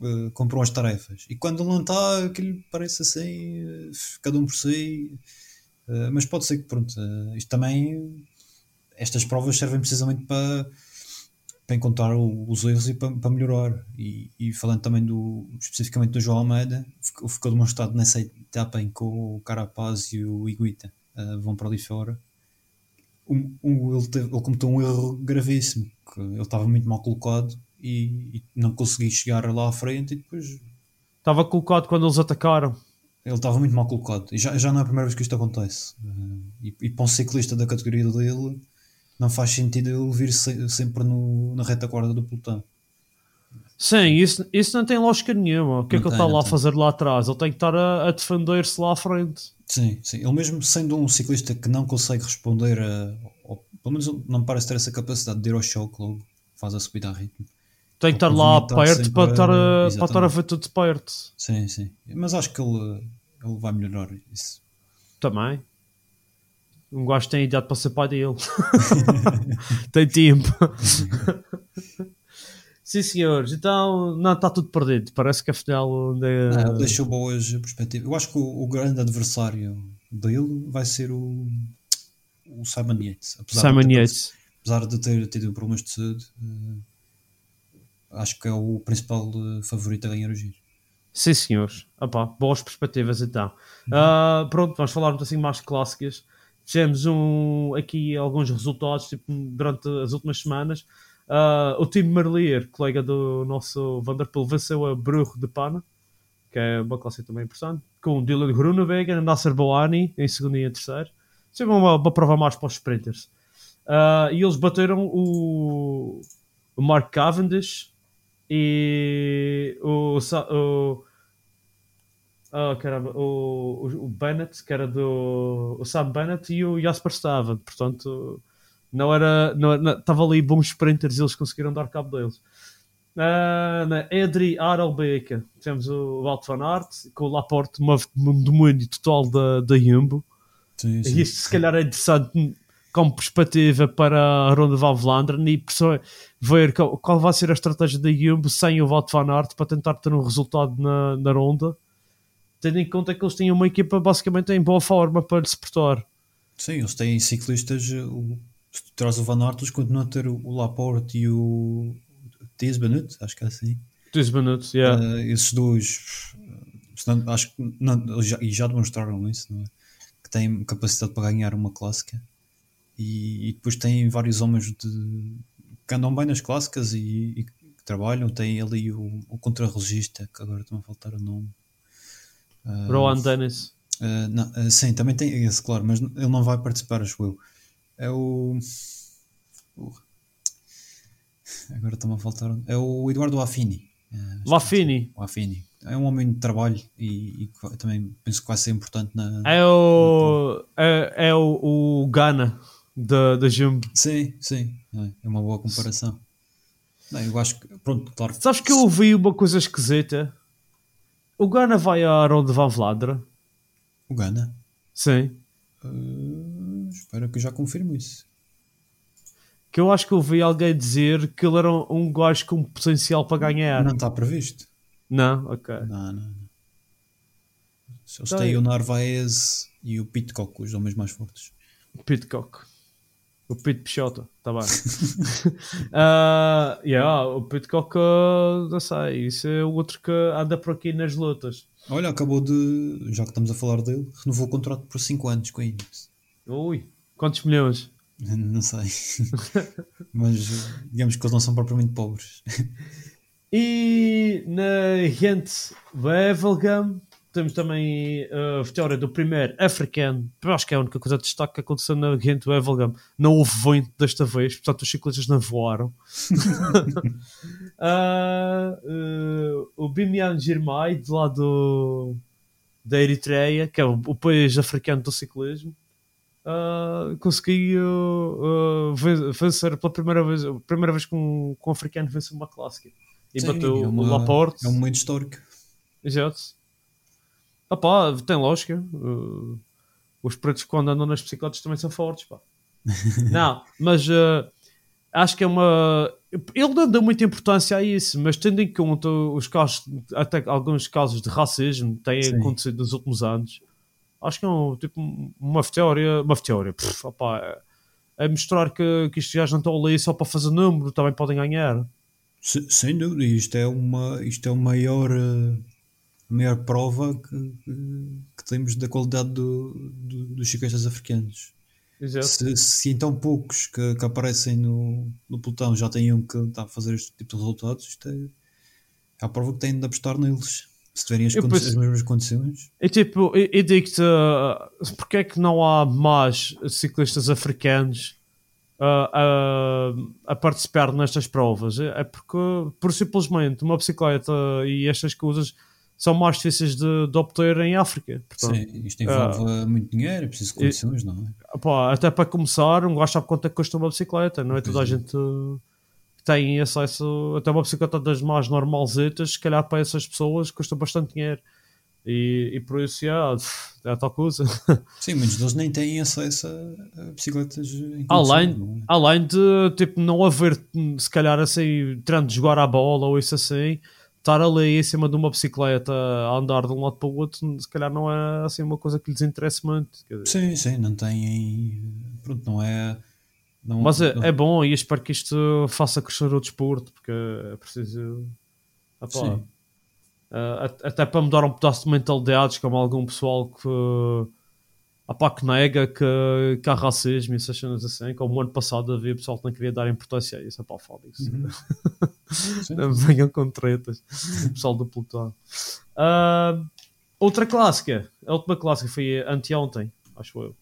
eh, cumpram as tarefas. E quando ele não está, aquilo parece assim, eh, cada um por si. Eh, mas pode ser que, pronto, isto também. Estas provas servem precisamente para, para encontrar o- os erros e para, para melhorar. E, e falando também do, especificamente do João Almeida, ficou, ficou demonstrado nessa etapa em que o Carapaz e o Iguita vão para ali fora. Um, um- ele, teve- ele cometeu um erro gravíssimo, que ele estava muito mal colocado e, e não conseguia chegar lá à frente e depois Estava colocado quando eles atacaram. ele estava muito mal colocado. E já, já não é a primeira vez que isto acontece. Eh, e, e para um ciclista da categoria dele, não faz sentido ele vir se- sempre no, na retaguarda do pelotão. Sim, isso, isso não tem lógica nenhuma. O que é Não que ele está lá a fazer lá atrás? Ele tem que estar a, a defender-se lá à frente. Sim, sim. Ele mesmo sendo um ciclista que não consegue responder a. pelo menos não me parece ter essa capacidade de ir ao choque logo, faz a subida a ritmo. Tem que estar lá perto para estar, a, para estar a ver tudo de perto. Sim, sim. Mas acho que ele, ele vai melhorar isso. Também. Um gajo tem idade para ser pai dele. tem tempo. Sim, senhores. Então, não está tudo perdido. Parece que afinal. né, Não, ele deixou boas perspectivas. Eu acho que o, o grande adversário dele vai ser o, o Simon Yates. Apesar Simon de ter, Yates. Apesar de ter tido problemas de saúde, eh, acho que é o principal eh, favorito a ganhar o giro. Sim, senhores. Opa, boas perspectivas então. Ah, pronto, vamos falar assim mais clássicas. Tivemos um, aqui alguns resultados tipo, durante as últimas semanas. Ah, o time Merlier, colega do nosso Vanderpool, venceu a Brugge de Pana, que é uma classe também interessante, com Dylan Groenewegen, Nasser Boani em segundo e em terceiro. Isso é uma, uma prova mais para os sprinters. Ah, e eles bateram o, o Mark Cavendish e o, o, ah, caramba, o, o, Bennett, que era do o Sam Bennett e o Jasper Staven, portanto não era, não, não- estava ali bons sprinters e eles conseguiram dar cabo deles. Ah, na Edri Aralbeca tivemos o Walt van Aert com o Laporte, um domínio total da, da Jumbo. Sim, E isto se calhar é interessante como perspectiva para a Ronda Van Vlaanderen e ver qual, qual vai ser a estratégia da Jumbo sem o Wout van Aert para tentar ter um resultado na, na ronda tendo em conta que eles têm uma equipa basicamente em boa forma para se portar Sim, eles têm ciclistas. eh, O, se tu traz o Van Aert, eles continuam a ter o, Laporte e o Thies Benut, acho que é assim. 2 minutos, yeah. Eh, esses dois, portanto, acho que não, já, e já demonstraram isso, não é? Que têm capacidade para ganhar uma clássica e, e depois têm vários homens de, que andam bem nas clássicas e, e que trabalham. Tem ali o, o contrarregista, que agora estão a faltar o nome. Ah, Rowan Dennis. ah, não, ah, sim, também tem esse, claro, mas ele não vai participar, acho eu. É o. o- Agora está-me a faltar. É o Eduardo Affini. Lafini. o Affini. É um homem de trabalho e, e também penso que vai ser importante na. É o. É, é o, o Ghana da, da Jumbo. Sim, sim. É é uma boa comparação. Não, eu acho que. Pronto, claro. Sabes que eu ouvi uma coisa esquisita? O Ghana vai à Ronde van Vlaanderen? O Gana. Sim. Uh, espero que eu já confirme isso. Que eu acho que ouvi alguém dizer que ele era um gajo com potencial para ganhar. Não está previsto. Não? Ok. Não, não, não. Só Então, tem eu- o Narvaez e o Pitcock, os homens mais fortes. Pitcock. O Pit Pichota, tá bem. Ah, yeah, o Pitcock, ah, não sei, isso é o outro que anda por aqui nas lutas. Olha, acabou de. Já que estamos a falar dele, renovou o contrato por 5 anos com a Ineos. Ui, quantos milhões? Não sei. Mas uh, digamos que eles não são propriamente pobres. E na Gente Wevelgem temos também a vitória do primeiro africano. Eu acho que é a única coisa de destaque que aconteceu na Gente Wevelgem. Não houve vento desta vez, portanto os ciclistas não voaram. Ah, eh, o Bimian Girmay, de lá do, da Eritreia, que é o, o país africano do ciclismo, ah, conseguiu ven- vencer pela primeira vez, a primeira vez que um, que um africano venceu uma clássica. E Sim, bateu é o uma- Laporte. É um momento histórico. Exato. Ah pá, tem lógica. Uh, os pretos quando andam nas bicicletas também são fortes, pá. não, mas uh, acho que é uma. Ele não dá muita importância a isso, mas tendo em conta os casos, até alguns casos de racismo que têm Sim. acontecido nos últimos anos, acho que é um, tipo uma teoria, uma teoria, pff, opá, é, é mostrar que, que estes gajos não estão ali só para fazer número, também podem ganhar. Se- sem dúvida, isto é uma isto é o maior eh, a maior prova que, que- temos da qualidade do- do- dos ciclistas africanos. Exato. Se, se então poucos que, que aparecem no, no pelotão já têm um que está a fazer este tipo de resultados, isto é, é a prova que têm de apostar neles. Se tiverem as, penso- as mesmas condições. E tipo, eu, eu digo-te, uh, porque é que não há mais ciclistas africanos a, a participar nestas provas? É é porque, por simplesmente, uma bicicleta e estas coisas são mais difíceis de, de obter em África. Portanto, Sim, isto envolve muito dinheiro, é preciso de condições, não é? Pá, até para começar, um gajo sabe quanto é que custa uma bicicleta, não é? Toda a Pois é. gente uh, que tem acesso até uma bicicleta das mais normalzetas, se calhar para essas pessoas custa bastante dinheiro. E, e por isso, yeah, é tal coisa. Sim, muitos deles nem têm acesso a, a bicicletas além, não é? além de tipo, não haver, se calhar, assim, treino de jogar à bola ou isso assim, estar ali em cima de uma bicicleta a andar de um lado para o outro, se calhar não é assim uma coisa que lhes interesse muito. Quer dizer, Sim, sim, não têm. Pronto, não é. Não, Mas é, não- é bom e espero que isto faça crescer o desporto, porque é preciso. Ah, pá, Sim. Ah, at- até para mudar um pedaço de mentalidades, como algum pessoal que. ah, pá, que nega que, que há racismo e essas cenas assim, como o ano passado havia pessoal que não queria dar importância a isso. Ah, pá, fólicos. Uhum. Não venham com tretas. Pessoal do pelotão. Ah, outra clássica. A última clássica foi anteontem, acho eu.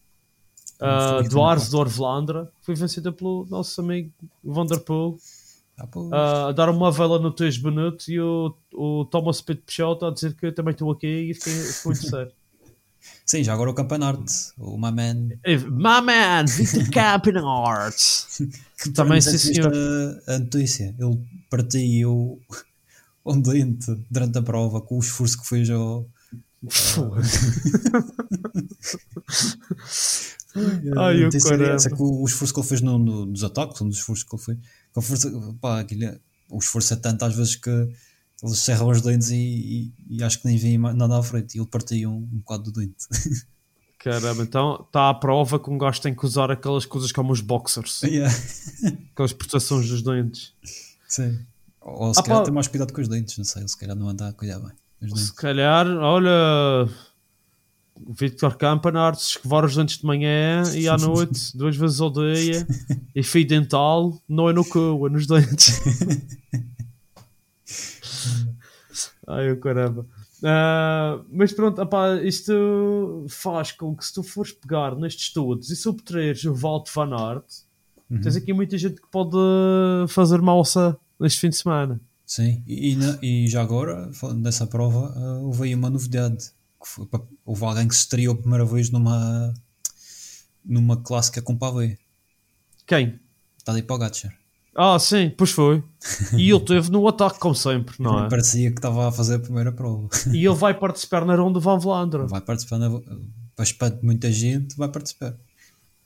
Uh, do Ars do Orvlandra foi vencida pelo nosso amigo Vanderpool Ah, uh, a dar uma vela no 3 minutos e o, o Thomas Pitt Peixoto a dizer que eu também estou aqui e fiquei, terceiro Sim, já agora o campeonato, o my man. Eh, My man, Victor Campeonato Que Também, sim, viste A, a notícia, ele partiu um dente durante a prova com o esforço que fez ao. Ai, a o notícia era essa, caramba. que o, o esforço que ele fez no, no- nos ataques, um dos esforços que ele fez. Com força, pá, aquilo é- o esforço é tanto às vezes que eles cerram os dentes e, e- e acho que nem vêm nada à frente. E ele partiu um, um bocado do dente. Caramba, então está à prova que um gajo tem que usar aquelas coisas como os boxers Yeah. aquelas proteções dos dentes Sim. Ou, se Ah, calhar pá. tem mais cuidado com os dentes, não sei, se calhar não anda a cuidar bem. Se calhar, olha, Victor Campanart escovar os dentes de manhã e à noite, duas vezes ao dia, e fio dental, não é no cu, é nos dentes. Ai, o caramba. Ah, mas pronto, opá, isto faz com que se tu fores pegar nestes estudos e subtraires o Walt Van Aert, tens aqui muita gente que pode fazer malsa neste fim de semana. Sim, e, e e já agora, falando dessa prova, ah, houve aí uma novidade. Houve alguém que se estreou a primeira vez numa, numa clássica com pavê. Quem? Tadej Pogacar. Ah, sim, pois foi. E ele teve no ataque, como sempre, não é? Parecia que estava a fazer a primeira prova. E ele vai participar na Ronda Van Vlaanderen. Vai participar, na, para espanto de muita gente, vai participar.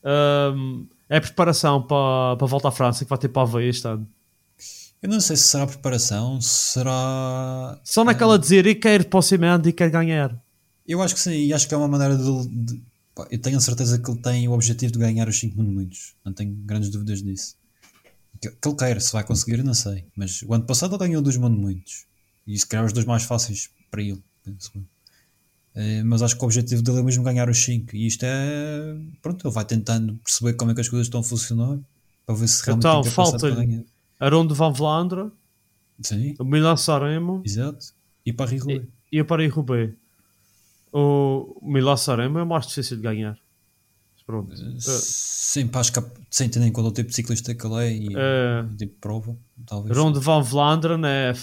Ahm, é preparação para, para a volta à França, que vai ter para a veia este ano. Eu não sei se será preparação, se será. Só naquela dizer, e quer ir para o cimento e quer ganhar. Eu acho que sim, e acho que é uma maneira de. de- pá, eu tenho a certeza que ele tem o objetivo de ganhar os 5 monumentos. Não tenho grandes dúvidas disso. Que, que ele quer, se vai conseguir, não sei. Mas o ano passado ele ganhou dois monumentos. E se calhar os dois mais fáceis para ele. penso eu. Eh, mas acho que o objetivo dele é mesmo ganhar os 5. E isto é. Pronto, ele vai tentando perceber como é que as coisas estão a funcionar. Para ver se realmente Então, tem capacidade falta-lhe- para ganhar. A Ronda Van Vlaanderen, Sim, o Milan Sanremo exato. E para Roubaix. e a Paris-Roubaix. O Milan Sanremo é mais difícil de ganhar. Pronto. Sim, pá, acho que sem ter em conta o tipo de ciclista que ele é e É. o tipo de prova, talvez. Ronde Van Vlaanderen é,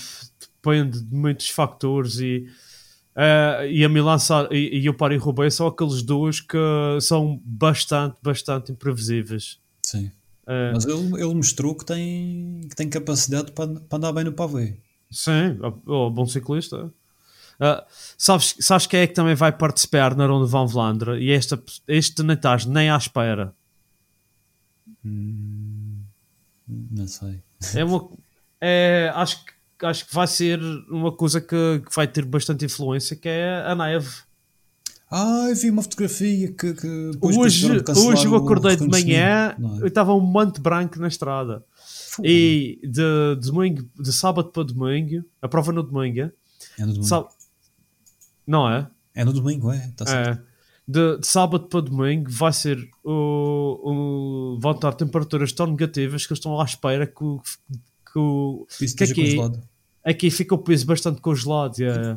depende de muitos fatores e, eh, e a Milan e, e o Paris-Roubaix são aqueles dois que são bastante, bastante imprevisíveis. Sim. Mas ele, ele mostrou que tem, que tem capacidade para, para andar bem no pavê. sim, oh, oh, bom ciclista. Ah, sabes, sabes quem é que também vai participar na Ronde Van Vlaanderen e esta, este nem estás nem à espera. Não sei. É uma, é, acho, que, acho que vai ser uma coisa que, que vai ter bastante influência que é a neve. Ah, eu vi uma fotografia que. que hoje, de hoje eu acordei de manhã, não é? eu estava um monte branco na estrada. E de, de, domingo, de sábado para domingo, a prova no domingo, É no domingo. Não é? É no domingo, é. Tá certo. É. De, de sábado para domingo vai ser o, o- vão estar temperaturas tão negativas que eles estão à espera que, o- que, o- que aqui, congelado. aqui fica o peso bastante congelado. é.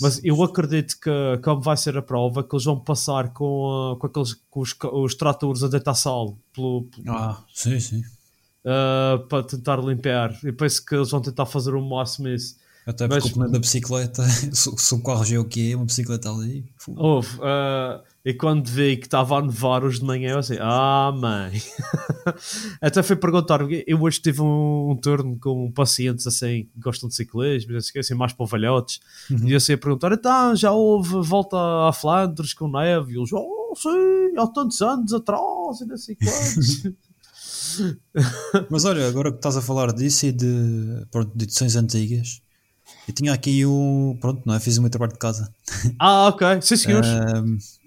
Mas eu acredito que, como vai ser a prova, que eles vão passar com, com, aqueles, com os, os tratores a deitar sal pelo, pelo- Ah, sim, sim. ah, para tentar limpar. Eu penso que eles vão tentar fazer o máximo isso. Até Mas- porque o pneu da bicicleta, se, se o carro já o que é, uma bicicleta ali. Houve. ah, e quando vi que estava a nevar hoje de manhã, eu assim, ah, mãe. Até fui perguntar, eu hoje tive um, um turno com pacientes assim, que gostam de ciclismo, assim, mais para velhotes, e eu assim a perguntar, então, já houve volta a Flandres com neve? E eles, oh, sim, há tantos anos atrás, e não sei quantos. Mas olha, agora que estás a falar disso e de, de edições antigas, eu tinha aqui o. Pronto, não é? Fiz o meu trabalho de casa. ah, ok, sim senhores.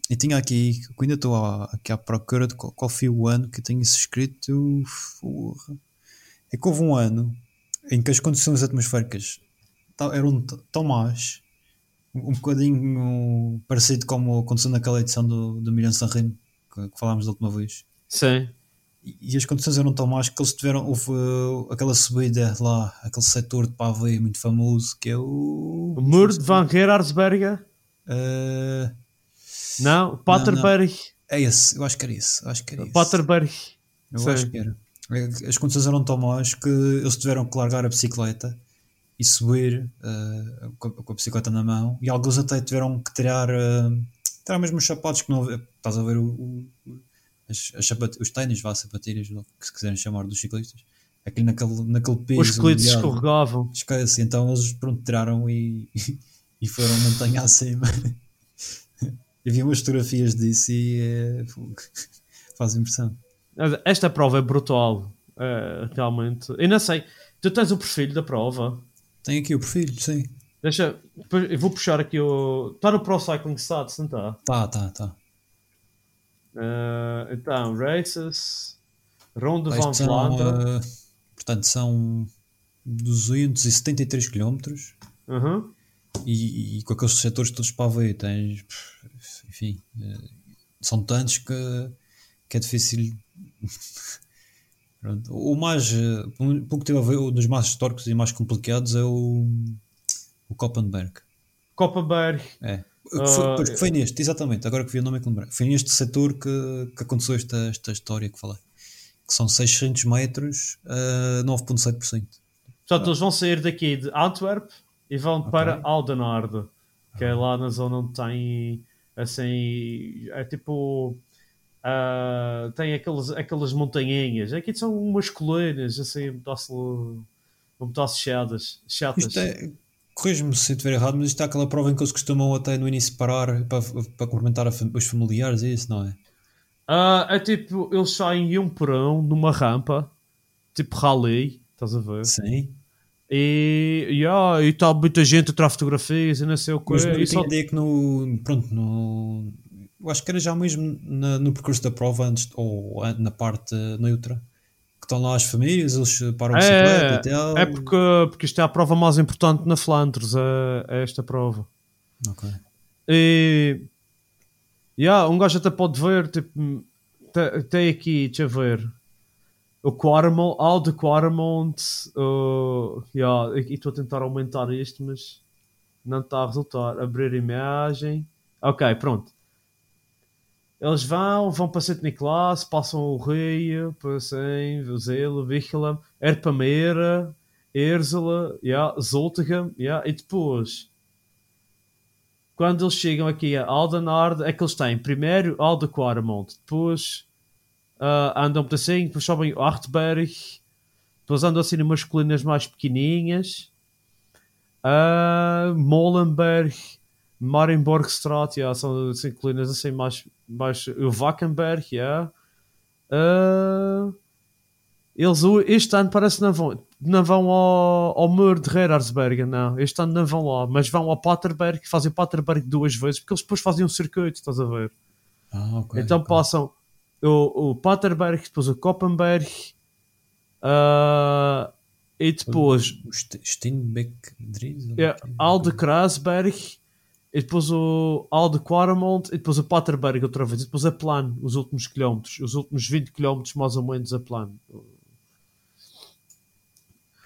E tinha aqui, que ainda estou aqui à procura de qual, qual foi o ano que eu tenho isso escrito. Porra. É que houve um ano em que as condições atmosféricas eram tão más, um bocadinho parecido como aconteceu naquela edição do, do Milan Sanremo, que, que falámos da última vez. Sim. E, as condições eram tão más que eles tiveram. Houve uh, aquela subida lá, aquele setor de pavê muito famoso que é o. O de Van Gerardsberger? Uh, Não, Paterberg. é esse, eu acho que era isso. eu Acho que era isso. Paterberg. Eu Sim. acho que era. É, As condições eram tão más que eles tiveram que largar a bicicleta e subir uh, com, a, com a bicicleta na mão. E alguns até tiveram que tirar, uh, tirar mesmo os sapatos que não Estás a ver o, o- as, as os ténis, vá, sapatilhas, que se quiserem chamar dos ciclistas. Aquilo naquele, naquele piso. Os molhado. escorregavam. Esquece, então eles pronto, tiraram e, e foram montanha acima. Eu vi umas fotografias disso e é, faz impressão. Esta prova é brutal. É, realmente. Eu não sei. Tu tens o perfil da prova. Tem aqui o perfil, sim. Deixa. Eu vou puxar aqui o. Está no Pro Cycling Stats, não está? Tá, tá, tá. Eh, então, Races. Ronde Van são, Vlaanderen. eh, portanto, são 273 km Uhum. e, e com aqueles setores todos para ver, tens, enfim, eh, são tantos que, que é difícil. O mais, que tive a ver, um dos mais históricos e mais complicados é o, o Koppenberg. Koppenberg. É. Foi, Ah, pois, que foi neste, exatamente, agora que vi o nome é que lembrei. Foi neste setor que, que aconteceu esta, esta história que falei. Que são 600 metros a 9,7%. Portanto, eles vão sair daqui de Antwerp e vão para Aldenarde, que é lá na zona onde tem assim. É tipo. ah, tem aqueles, aquelas montanhinhas. Aqui são umas colinas, assim, um pedaço, um pedaço chatas. chatas. Isto é, corrijo-me se estiver errado, mas isto é aquela prova em que eles costumam até no início parar para, para cumprimentar os familiares, é isso, não é? Ah, é tipo, eles saem um por um numa rampa, tipo rally, estás a ver? Sim. E yeah, e está muita gente a tirar fotografias e não sei o que. Mas eu E só- ideia que no. Pronto, no. Eu acho que era já mesmo na- no percurso da prova, antes, ou na parte neutra, estão lá as famílias, eles param a bicicleta e tal. É, é porque, porque isto é a prova mais importante na Flandres, é, é esta prova. Ok. E yeah, um gajo até pode ver, tipo, te- tem aqui, deixa eu ver, o Quarmont, Alde Quarmont, uh, yeah, e estou a tentar aumentar isto, mas não está a resultar. Abrir imagem. Ok, pronto. Eles vão, vão para Sint Niklaas, passam o Rio, passam Vizela, Wichelen, Erpamera, Erzela, yeah, Zoltegem, yeah, e depois quando eles chegam aqui a Aldenard, é que eles têm primeiro Alde Quaremont, depois ah, andam por assim, depois sobem o Artberg, depois andam assim numas colinas mais pequenininhas, uh, Molenberg, Marienborgstraat, yeah, são assim, colinas assim mais, mais o Wackenberg, yeah. Ah, eles este ano parece que não vão, não vão ao, ao muro de Gerardsbergen, não. Este ano não vão lá, mas vão ao Paterberg, fazem o Paterberg duas vezes, porque eles depois fazem um circuito, estás a ver? Ah, ok. então ok. passam o, o Paterberg, depois o Koppenberg, ah, e depois O Ste- Steinbeck Dries? é, Alde Krasberg, e depois o Alde Quaremont, e depois o Paterberg outra vez, e depois a plano, os últimos quilómetros, os últimos 20 quilómetros mais ou menos a plano.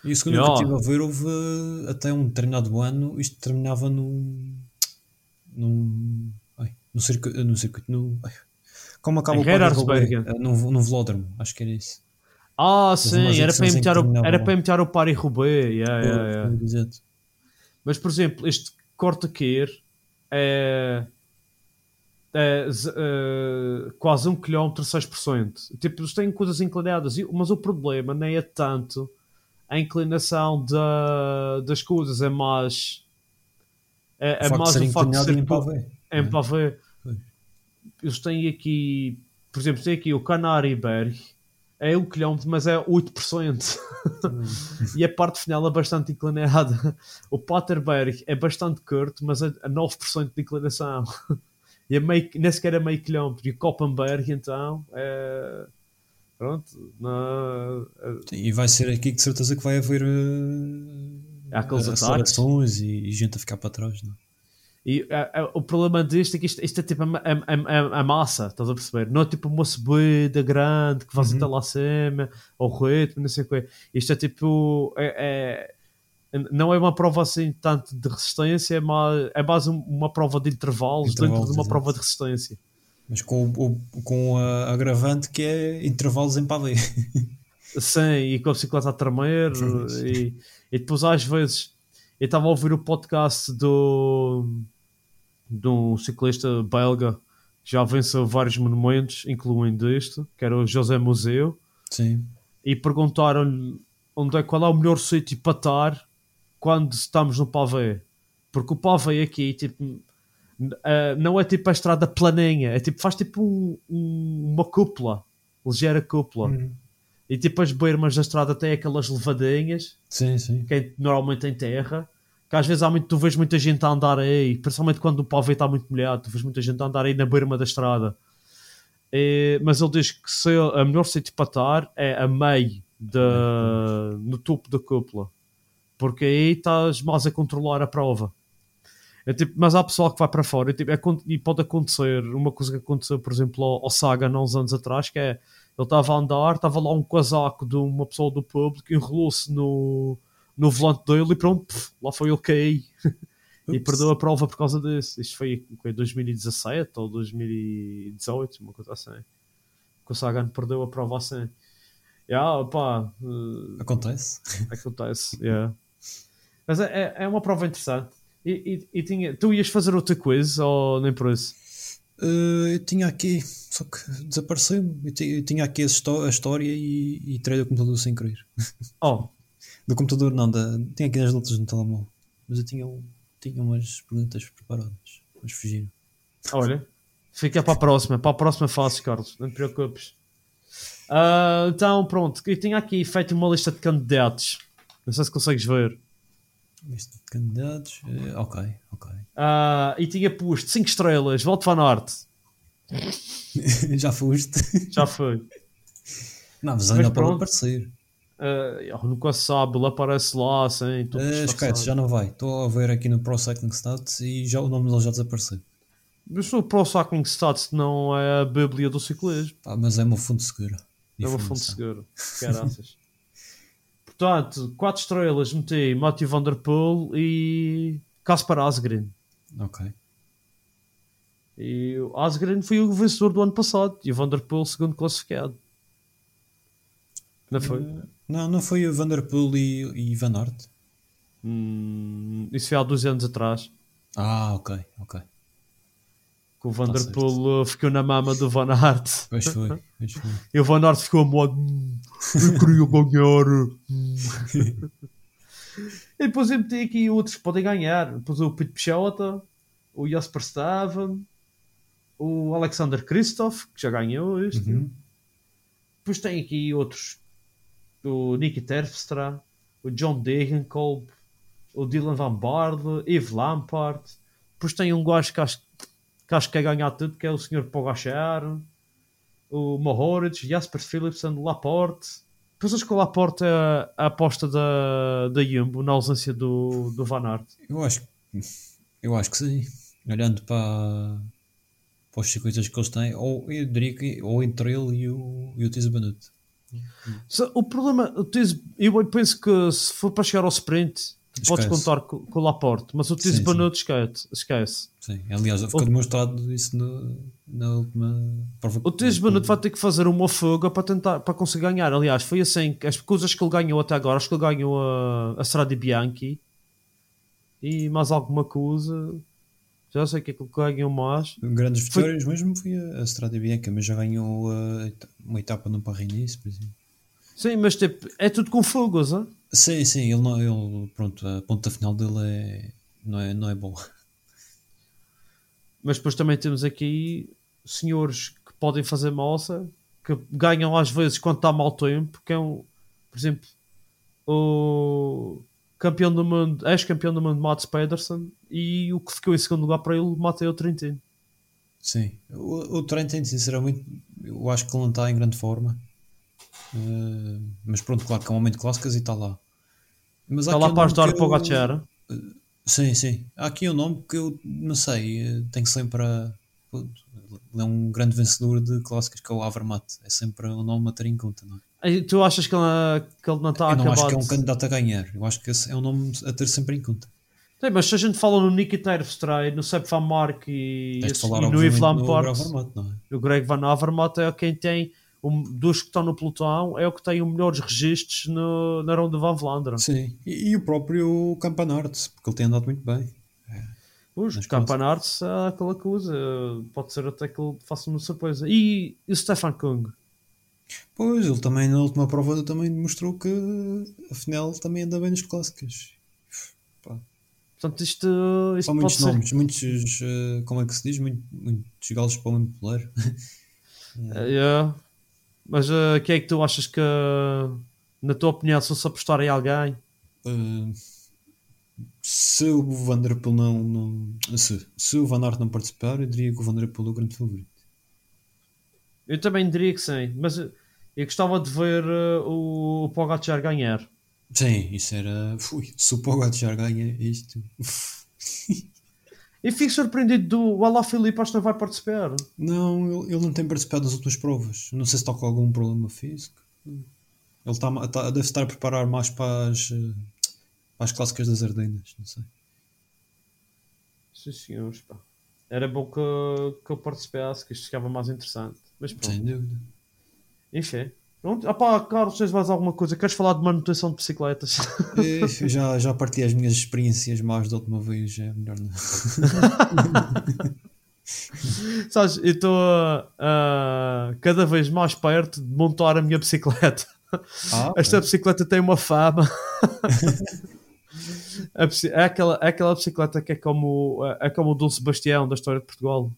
E o segundo Yeah. que estive a ver, houve até um determinado ano, isto terminava num. num. ai, no circuito. No circuito no, ai, como acaba Em o Paris Roubaix? Gerardsbergen. Eh, No, no velódromo, acho que era isso. Ah, sim, era para imitar o, era para imitar o Paris-Roubaix, yeah, yeah, yeah. Foi, exato. Mas, por exemplo, este corta-queer é, é é quase 1 km 6%. Tipo, eles têm coisas inclinadas, mas o problema nem é tanto a inclinação da, das coisas, é mais... É, é O de mais o facto de ser em pavê. Pois. Eles têm aqui, por exemplo, tem aqui o Canariberg, é 1 km, mas é 8%. e a parte final é bastante inclinada. O Paterberg é bastante curto, mas é a 9% de inclinação. E é meio, nem sequer é meio quilómetro. E o Koppenberg, então, é. Pronto. Sim, E vai ser aqui que de certeza que vai haver uh, Há aqueles ataques. acelerações e, e gente a ficar para trás. Não? E é, é, o problema disto é que isto, isto é tipo a, a, a, a massa, estás a perceber? Não é tipo uma subida grande que vais até lá acima, ou ritmo, não sei o quê. Isto é tipo. É, é- não é uma prova assim tanto de resistência, é mais, é mais um- uma prova de intervalos, dentro Intervalos, de uma exato. prova de resistência. Mas com, o, o- com a agravante que é intervalos em pavê. Sim, e com a bicicleta a tremer, e, e depois às vezes eu estava a ouvir o podcast do de um ciclista belga que já venceu vários monumentos, incluindo este, que era o José Museu, Sim. e perguntaram-lhe onde é, qual é o melhor sítio para estar quando estamos no pavê. Porque o pavê aqui, tipo, eh, não é tipo a estrada planinha, é tipo, faz tipo um- um- uma cúpula, ligeira cúpula. E tipo as bermas da estrada têm aquelas levadinhas, Sim, sim. que é normalmente em terra, que às vezes há muito, tu vês muita gente a andar aí, principalmente quando o pavê está muito molhado, tu vês muita gente a andar aí na berma da estrada. E- mas ele diz que se, a melhor sítio para estar é a meio, da, no topo da cúpula. porque aí estás mais a controlar a prova. É tipo, mas há pessoal que vai para fora e, tipo, é e pode acontecer uma coisa que aconteceu, por exemplo, ao, ao Sagan há uns anos atrás, que é ele estava a andar, estava lá um casaco de uma pessoa do público, enrolou-se no, no volante dele e pronto, pff, lá foi ele cair e perdeu a prova por causa disso. Isto foi em 2017 ou 2018, uma coisa assim. Que o Sagan perdeu a prova assim. Yeah, pá, eh, Acontece. acontece. yeah. Mas é, é- é uma prova interessante. E, e- e tinha, tu ias fazer outro quiz ou nem por isso? Eh, eu tinha aqui, só que desapareceu-me. Eu, eu tinha aqui a, a história e, e tirei do computador sem querer. Oh, Do computador, não, da, tinha aqui nas notas no telemóvel. Mas eu tinha, tinha umas perguntas preparadas, mas fugiram. olha, fica para a próxima. Para a próxima fase, Carlos, não te preocupes. Ah, então, pronto, eu tinha aqui feito uma lista de candidatos. Não sei se consegues ver. Lista de candidatos. eh, ok, ok. Ah, e tinha posto 5 estrelas, Volto Van Aert. Já foste. Já foi. Não, mas ainda pronto. aparecer. Ah, nunca se sabe, ele aparece lá assim. tudo disfarçado. esquece, já não vai. Estou a ver aqui no Pro Cycling Stats e já, o nome dele já desapareceu. Mas o Pro Cycling Stats não é a bíblia do ciclismo. Pá, mas é uma fonte segura. É uma fonte segura. Caraças. Portanto, 4 estrelas meti Matthew Van Der Poel e Kaspar Asgreen. Ok. E o Asgreen foi o vencedor do ano passado e o Van Der Poel segundo classificado. Não foi? Eh, Não, não foi o Vanderpool e, e Van Aert. Hum, isso foi há dois anos atrás. Ah, ok, ok. Que o Tá. Poel uh, ficou na mama do Van Aert. Pois foi, pois foi. E o Van Aert ficou a modo. "Hum, Eu queria ganhar. hum." e depois eu meti aqui outros que podem ganhar. Depois o Pete Pichota, o Jasper Staven, o Alexander Kristoff, que já ganhou isto. Uhum. Depois tem aqui outros. O Nicky Terpstra, o John Degenkolb, o Dylan Van Baarle, Yves Lampard. Depois tem um gajo que acho que, acho que quer ganhar tudo, que é o Sr. Pogachar, o Mohoric, Jasper Philipsen, Laporte. Depois acho que o Laporte é a, aposta da, da Jumbo na ausência do, do Van Aert. Eu acho, eu acho que sim. Olhando para, para os circuitos que eles têm, ou eu diria que ou entre ele e o, e o Banut. O problema, eu penso que se for para chegar ao sprint, podes contar com, com o Laporte, mas o Tiz Sim, Banut esquece. esquece. Sim, aliás, ficou O- demonstrado isso no, na última prova. O Tiz Banut vai ter que fazer uma fuga para tentar para conseguir ganhar. Aliás, foi assim as coisas que ele ganhou até agora, acho que ele ganhou a, a Strade Bianchi e mais alguma coisa. Já sei que é que ganhou mais. Grandes Foi- vitórias mesmo foi a, Strada Bianca, mas já ganhou uh, uma etapa no Paris-Nice, por exemplo. Sim, mas tipo, é tudo com fogos, hein? Sim, sim, ele, não, ele pronto, a ponta final dele é, não, é, não é boa. Mas depois também temos aqui senhores que podem fazer moça, que ganham às vezes quando está mau tempo, que é um, por exemplo, o campeão do mundo, ex-campeão do mundo Mats Pedersen e o que ficou em segundo lugar para ele, Mateo Trentin. Sim, o, o Trentin, sinceramente, eu acho que ele não está em grande forma. Uh, mas pronto, claro que é um momento de clássicas e está lá. Mas Está lá para ajudar o Pogacar. Sim, sim. Há aqui um nome que eu não sei, eh, tenho sempre a. Ele é um grande vencedor de clássicas que é o Avermaet. É sempre um nome a ter em conta, não é? E Tu achas que ele, que ele não está eu não acabado? acho que é um candidato a ganhar. Eu acho que esse é um nome a ter sempre em conta. Sim, mas se a gente fala no Nicky Terpstra e no Sepp Van Mark e, esse- falar, e no Yves Lampard, não é? o Greg Van Avermaet é quem tem, um, dos que estão no pelotão, é o que tem os melhores registros no, na Ronda van Vlaanderen. Sim. E, e o próprio Campanart, porque ele tem andado muito bem. Os Nas campanartes é aquela coisa, pode ser até que ele faça uma surpresa. E, e o Stefan Kung? Pois, ele também na última prova também demonstrou que afinal também anda bem nas clássicas. Pá, Portanto, isto, isto pode muitos ser. nomes, muitos, eh, como é que se diz? Muito- muitos galos para o mesmo poleiro. É, Mas uh, quem é que tu achas que, na tua opinião, se fosse apostar em alguém, Uh, se o Vanderpool não, não se, se o Van Aert não participar, eu diria que o Vanderpool é o grande favorito. Eu também diria que sim. Mas eu gostava de ver uh, o, o Pogacar ganhar. Sim, isso era. Fui, se o Pogacar ganha isto. E fico surpreendido do Alá Filipe, acho que não vai participar. Não, ele, ele não tem participado das últimas provas. Não sei se está com algum problema físico. Ele está, está- deve estar a preparar mais para as, eh, para as clássicas das Ardenas. Não sei. Sim, senhores, pá. Era bom que, que eu participasse, que isto ficava mais interessante. Mas pronto, Sem dúvida. enfim. Pronto. Ah pá, Carlos, tens mais alguma coisa? Queres falar de manutenção de bicicletas? Eh, eu já, já partilhei as minhas experiências mais da última vez. É melhor não. Sabes, eu estou a- a cada vez mais perto de montar a minha bicicleta. Ah, Esta bicicleta tem uma fama. É, aquela, é aquela bicicleta que é como, é como o Dom Sebastião da história de Portugal.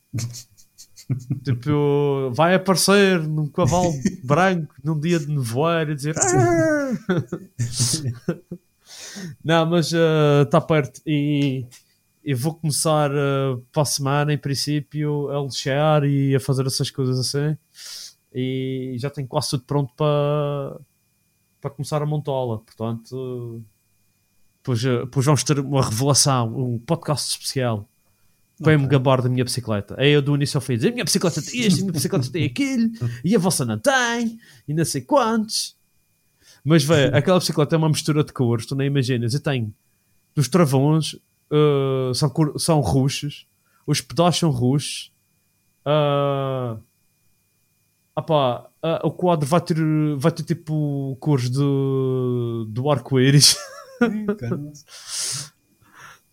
Tipo, vai aparecer num cavalo branco num dia de nevoeiro e dizer. "Ah!" Não, mas está perto e, e vou começar uh, para a semana, em princípio, a lixar e a fazer essas coisas assim. E já tenho quase tudo pronto para, para começar a montá-la. Portanto, depois, uh, depois vamos ter uma revelação, um podcast especial para me gabar da minha bicicleta. Aí eu do início ao fim dizer: a minha bicicleta tem isto, a minha bicicleta tem aquilo, e a vossa não tem, e não sei quantos. Mas vê, aquela bicicleta é uma mistura de cores, tu nem imaginas. Eu tenho dos travões, uh, são, são roxos, os pedais são roxos. Uh, opá, uh, o quadro vai ter, vai ter tipo cores do, do arco-íris.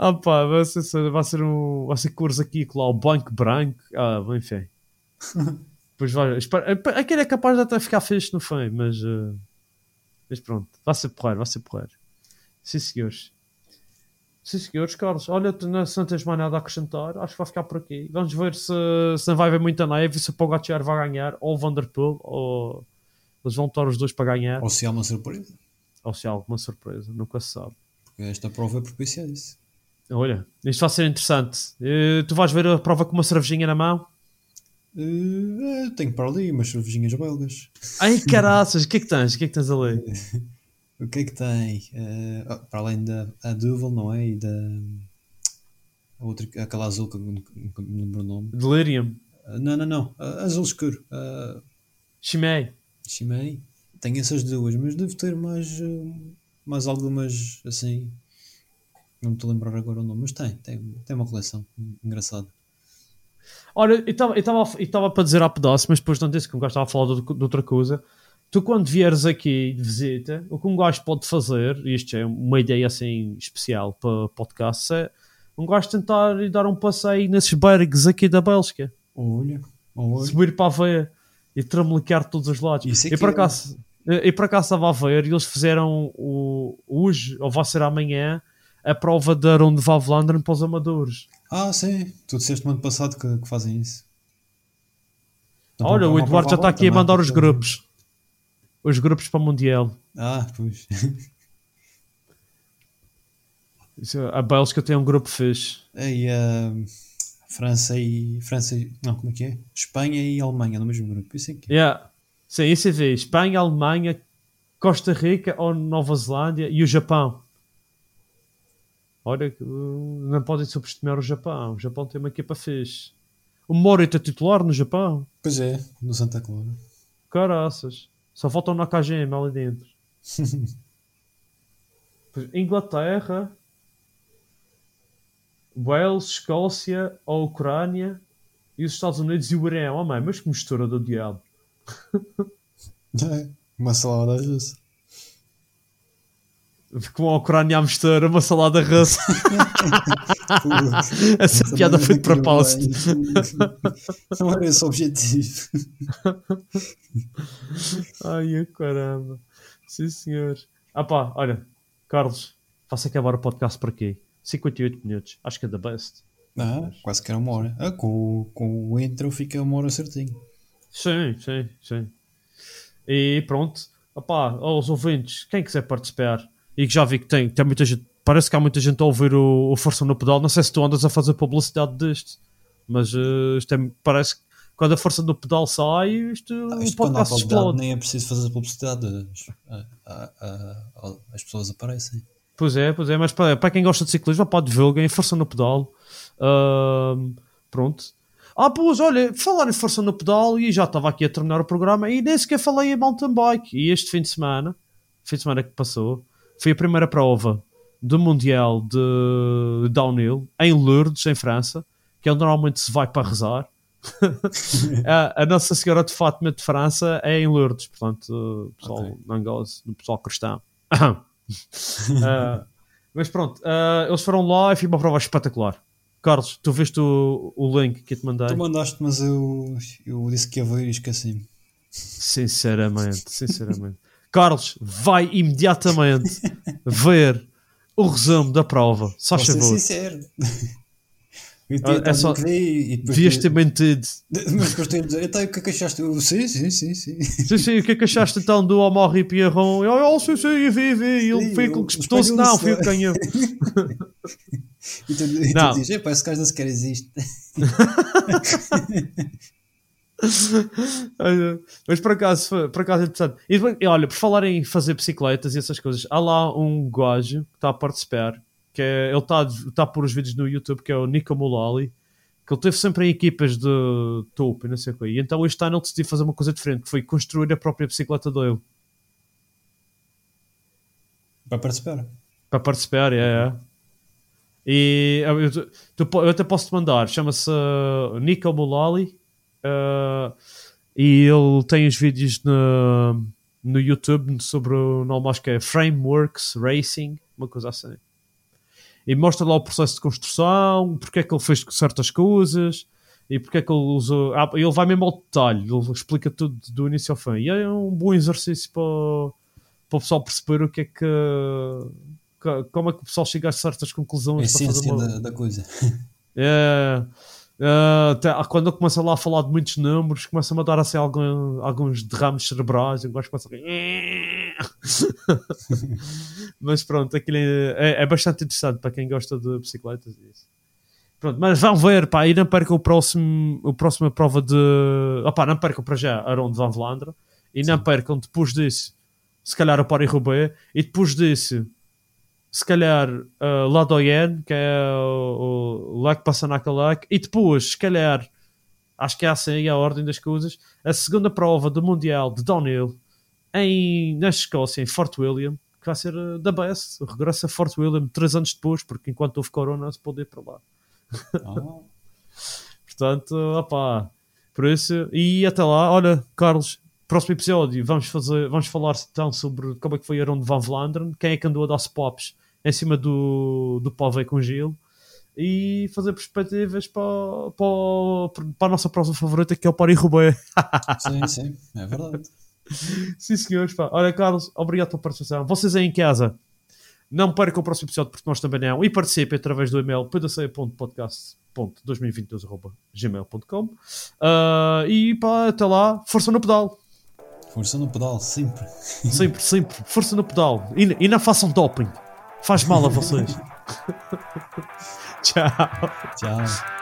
Ah pá, vai ser, vai ser, um, vai ser cores aqui, lá, o branco, branco. Ah, enfim. Pois vai, espero, aquele é capaz de até ficar fixe no fim, mas, eh, mas pronto, vai ser porreiro, vai ser porreiro. Sim, senhores. Sim, senhores, Carlos. Olha, tu não, se não tens mais nada a acrescentar, acho que vai ficar por aqui. Vamos ver se, se não vai haver muita neve, se o Pogacar vai ganhar, ou o Vanderpool, ou eles vão estar os dois para ganhar, Ou se há uma surpresa. ou se há alguma surpresa, nunca se sabe. Porque esta prova é propicia a isso. Olha, isto vai ser interessante. Eh, tu vais ver a prova com uma cervejinha na mão? Eh, tenho para ali umas cervejinhas belgas. Ai, caraças, o que é que tens? O que é que tens ali? O que é que tem? Ah, para além da a Duvel, não é? E da. A outra, aquela azul que eu não lembro o nome. Delirium, Ah, não, não, não. Azul escuro. Uh, Chimay. Chimei. Tenho essas duas, mas devo ter mais, mais algumas assim. Não me estou a lembrar agora o nome, mas tem, tem, tem uma coleção engraçada. Olha, eu estava- para dizer a pedaço, mas depois não disse que um gajo estava a falar de, de outra coisa. Tu, quando vieres aqui de visita, o que um gajo pode fazer, e isto é uma ideia assim especial para podcast, é um gajo tentar ir dar um passeio nesses bergs aqui da Bélgica. Olha, olha. subir para a veia e tramelicar todos os lados. Isso é e por é. acaso, e por acaso estava a ver e eles fizeram o, hoje, ou vai ser amanhã, a prova da Ronde de Valvlanderen para os amadores. Ah, sim, tu disseste no ano passado que, que fazem isso. Então, Olha, é o uma Eduardo já está aqui a também, mandar os porque- grupos. Os grupos para o Mundial. Ah, pois. A Bélgica tem um grupo fixe. Aí a França e. França e. Não, como é que é? Espanha e Alemanha no mesmo grupo. Isso é que é. Yeah. Sim, isso é ver. Espanha, Alemanha, Costa Rica ou Nova Zelândia e o Japão. Olha, uh, não podem subestimar o Japão. O Japão tem uma equipa fixe. O Morita é titular no Japão. Pois é, no Santa Clara. Caraças. Só faltam na KGM ali dentro. Inglaterra, Wales, Escócia, a Ucrânia e os Estados Unidos e o Irã. Oh mãe, mas que mistura do diabo. É, uma salada russa. Com a Ucrânia a mistura, uma salada russa. Essa piada foi de propósito. Não era esse o objetivo. Ai, caramba. Sim, senhor. Ah pá, olha, Carlos, faça acabar o podcast por aqui. 58 minutos. Acho que é da best. Ah, quase que era uma hora. Ah, com, o- com o intro fica uma hora certinho. Sim, sim, sim. E pronto. Opá, aos ouvintes, quem quiser participar e que já vi que tem, tem muita gente, parece que há muita gente a ouvir o, o Força no Pedal. Não sei se tu andas a fazer publicidade disto, mas eh, isto é- parece, quando a força do pedal sai, isto, Ah, o isto podcast qualidade explode. nem é preciso fazer publicidade. As, a- a- a- as pessoas aparecem. Pois é, pois é, mas para, para quem gosta de ciclismo, pode divulguem, força no pedal. Ahm, pronto. Ah, pois, olha, falar em força no pedal, e já estava aqui a terminar o programa, e nem sequer falei em mountain bike. E este fim de semana, fim de semana que passou, foi a primeira prova do Mundial de Downhill em Lourdes, em França, que é onde normalmente se vai para rezar. a, a Nossa Senhora de Fátima de França é em Lourdes, portanto, o pessoal Ok. não goza, o pessoal cristão. Ah, mas pronto, ah, eles foram lá e foi uma prova espetacular. Carlos, tu viste o, o link que eu te mandei? Tu mandaste, mas eu, eu disse que ia ver e esqueci-me. Sinceramente, sinceramente. Carlos, vai imediatamente ver o resumo da prova. Só ser favor. sincero. Eu Ah, é só- e depois Devias ter mentido. Mas tenho a dizer, então o que é que achaste? Eu, sim, sim, sim, sim. Sim, sim, o que é que achaste então do Omar Pierron? Eu, oh, sim, sim, eu vi, vi. Ele Sim, foi eu- aquele que espetou-se. Não, foi o que ganhou. E tu, e tu Não. dizes, epá, esse gajo nem sequer existe. Mas por acaso, por acaso é interessante. E olha, por falar em fazer bicicletas e essas coisas, há lá um gajo que está a participar, que é, ele está está a pôr os vídeos no YouTube, que é o Nico Mulali, que ele teve sempre em equipas de topo e não sei o quê. E então este ano ele decidiu fazer uma coisa diferente, que foi construir a própria bicicleta dele. Para participar. Para participar, é, é. E eu, eu- até posso te mandar, chama-se Nico Mulali uh, e ele tem os vídeos no, no YouTube sobre o nome, acho que é Frameworks Racing, uma coisa assim. E mostra lá o processo de construção, porque é que ele fez certas coisas e porque é que ele usou. Ah, ele vai mesmo ao detalhe, ele explica tudo do início ao fim. E é um bom exercício para, para o pessoal perceber o que é que. Como é que o pessoal chega a certas A conclusões para fazer essência uma, da, da coisa. é, até- quando eu começo lá a falar de muitos números, começa-me a dar assim algum- alguns derrames cerebrais. Eu gosto começa a... Mas pronto, aquilo é, é- é bastante interessante para quem gosta de bicicletas. isso. Pronto, mas vão ver, pá, e não percam o próximo, a próxima prova de. Opá, não percam para já a Ronde van Vlaanderen e não percam depois disso, se calhar o Paris-Roubaix e depois disso se calhar uh, La Doyenne, que é o, o passa naquele lago, e depois, se calhar, acho que é assim aí a ordem das coisas, a segunda prova do Mundial de Downhill em, na Escócia, em Fort William, que vai ser uh, da best, regressa a Fort William três anos depois, porque enquanto houve corona se pode ir para lá. Ah, Portanto, opá, por isso, e até lá, olha, Carlos, próximo episódio vamos, fazer, vamos falar então sobre como é que foi a Ronde van Vlaanderen, quem é que andou a dar pops em cima do, do Pavê com Gil e fazer perspectivas para, para, para a nossa próxima favorita que é o Paris-Roubaix. sim, sim, é verdade. Sim, senhores. Pá. Olha, Carlos, obrigado pela participação. Vocês aí em casa, não percam o próximo episódio porque nós também não. E participem através do e-mail pdc.podcast.2022.gmail.com Ah, E pá, até lá, força no pedal. Força no pedal, sempre. Sempre, sempre. Força no pedal. E, e não façam doping. Faz mal a vocês. Tchau. Tchau.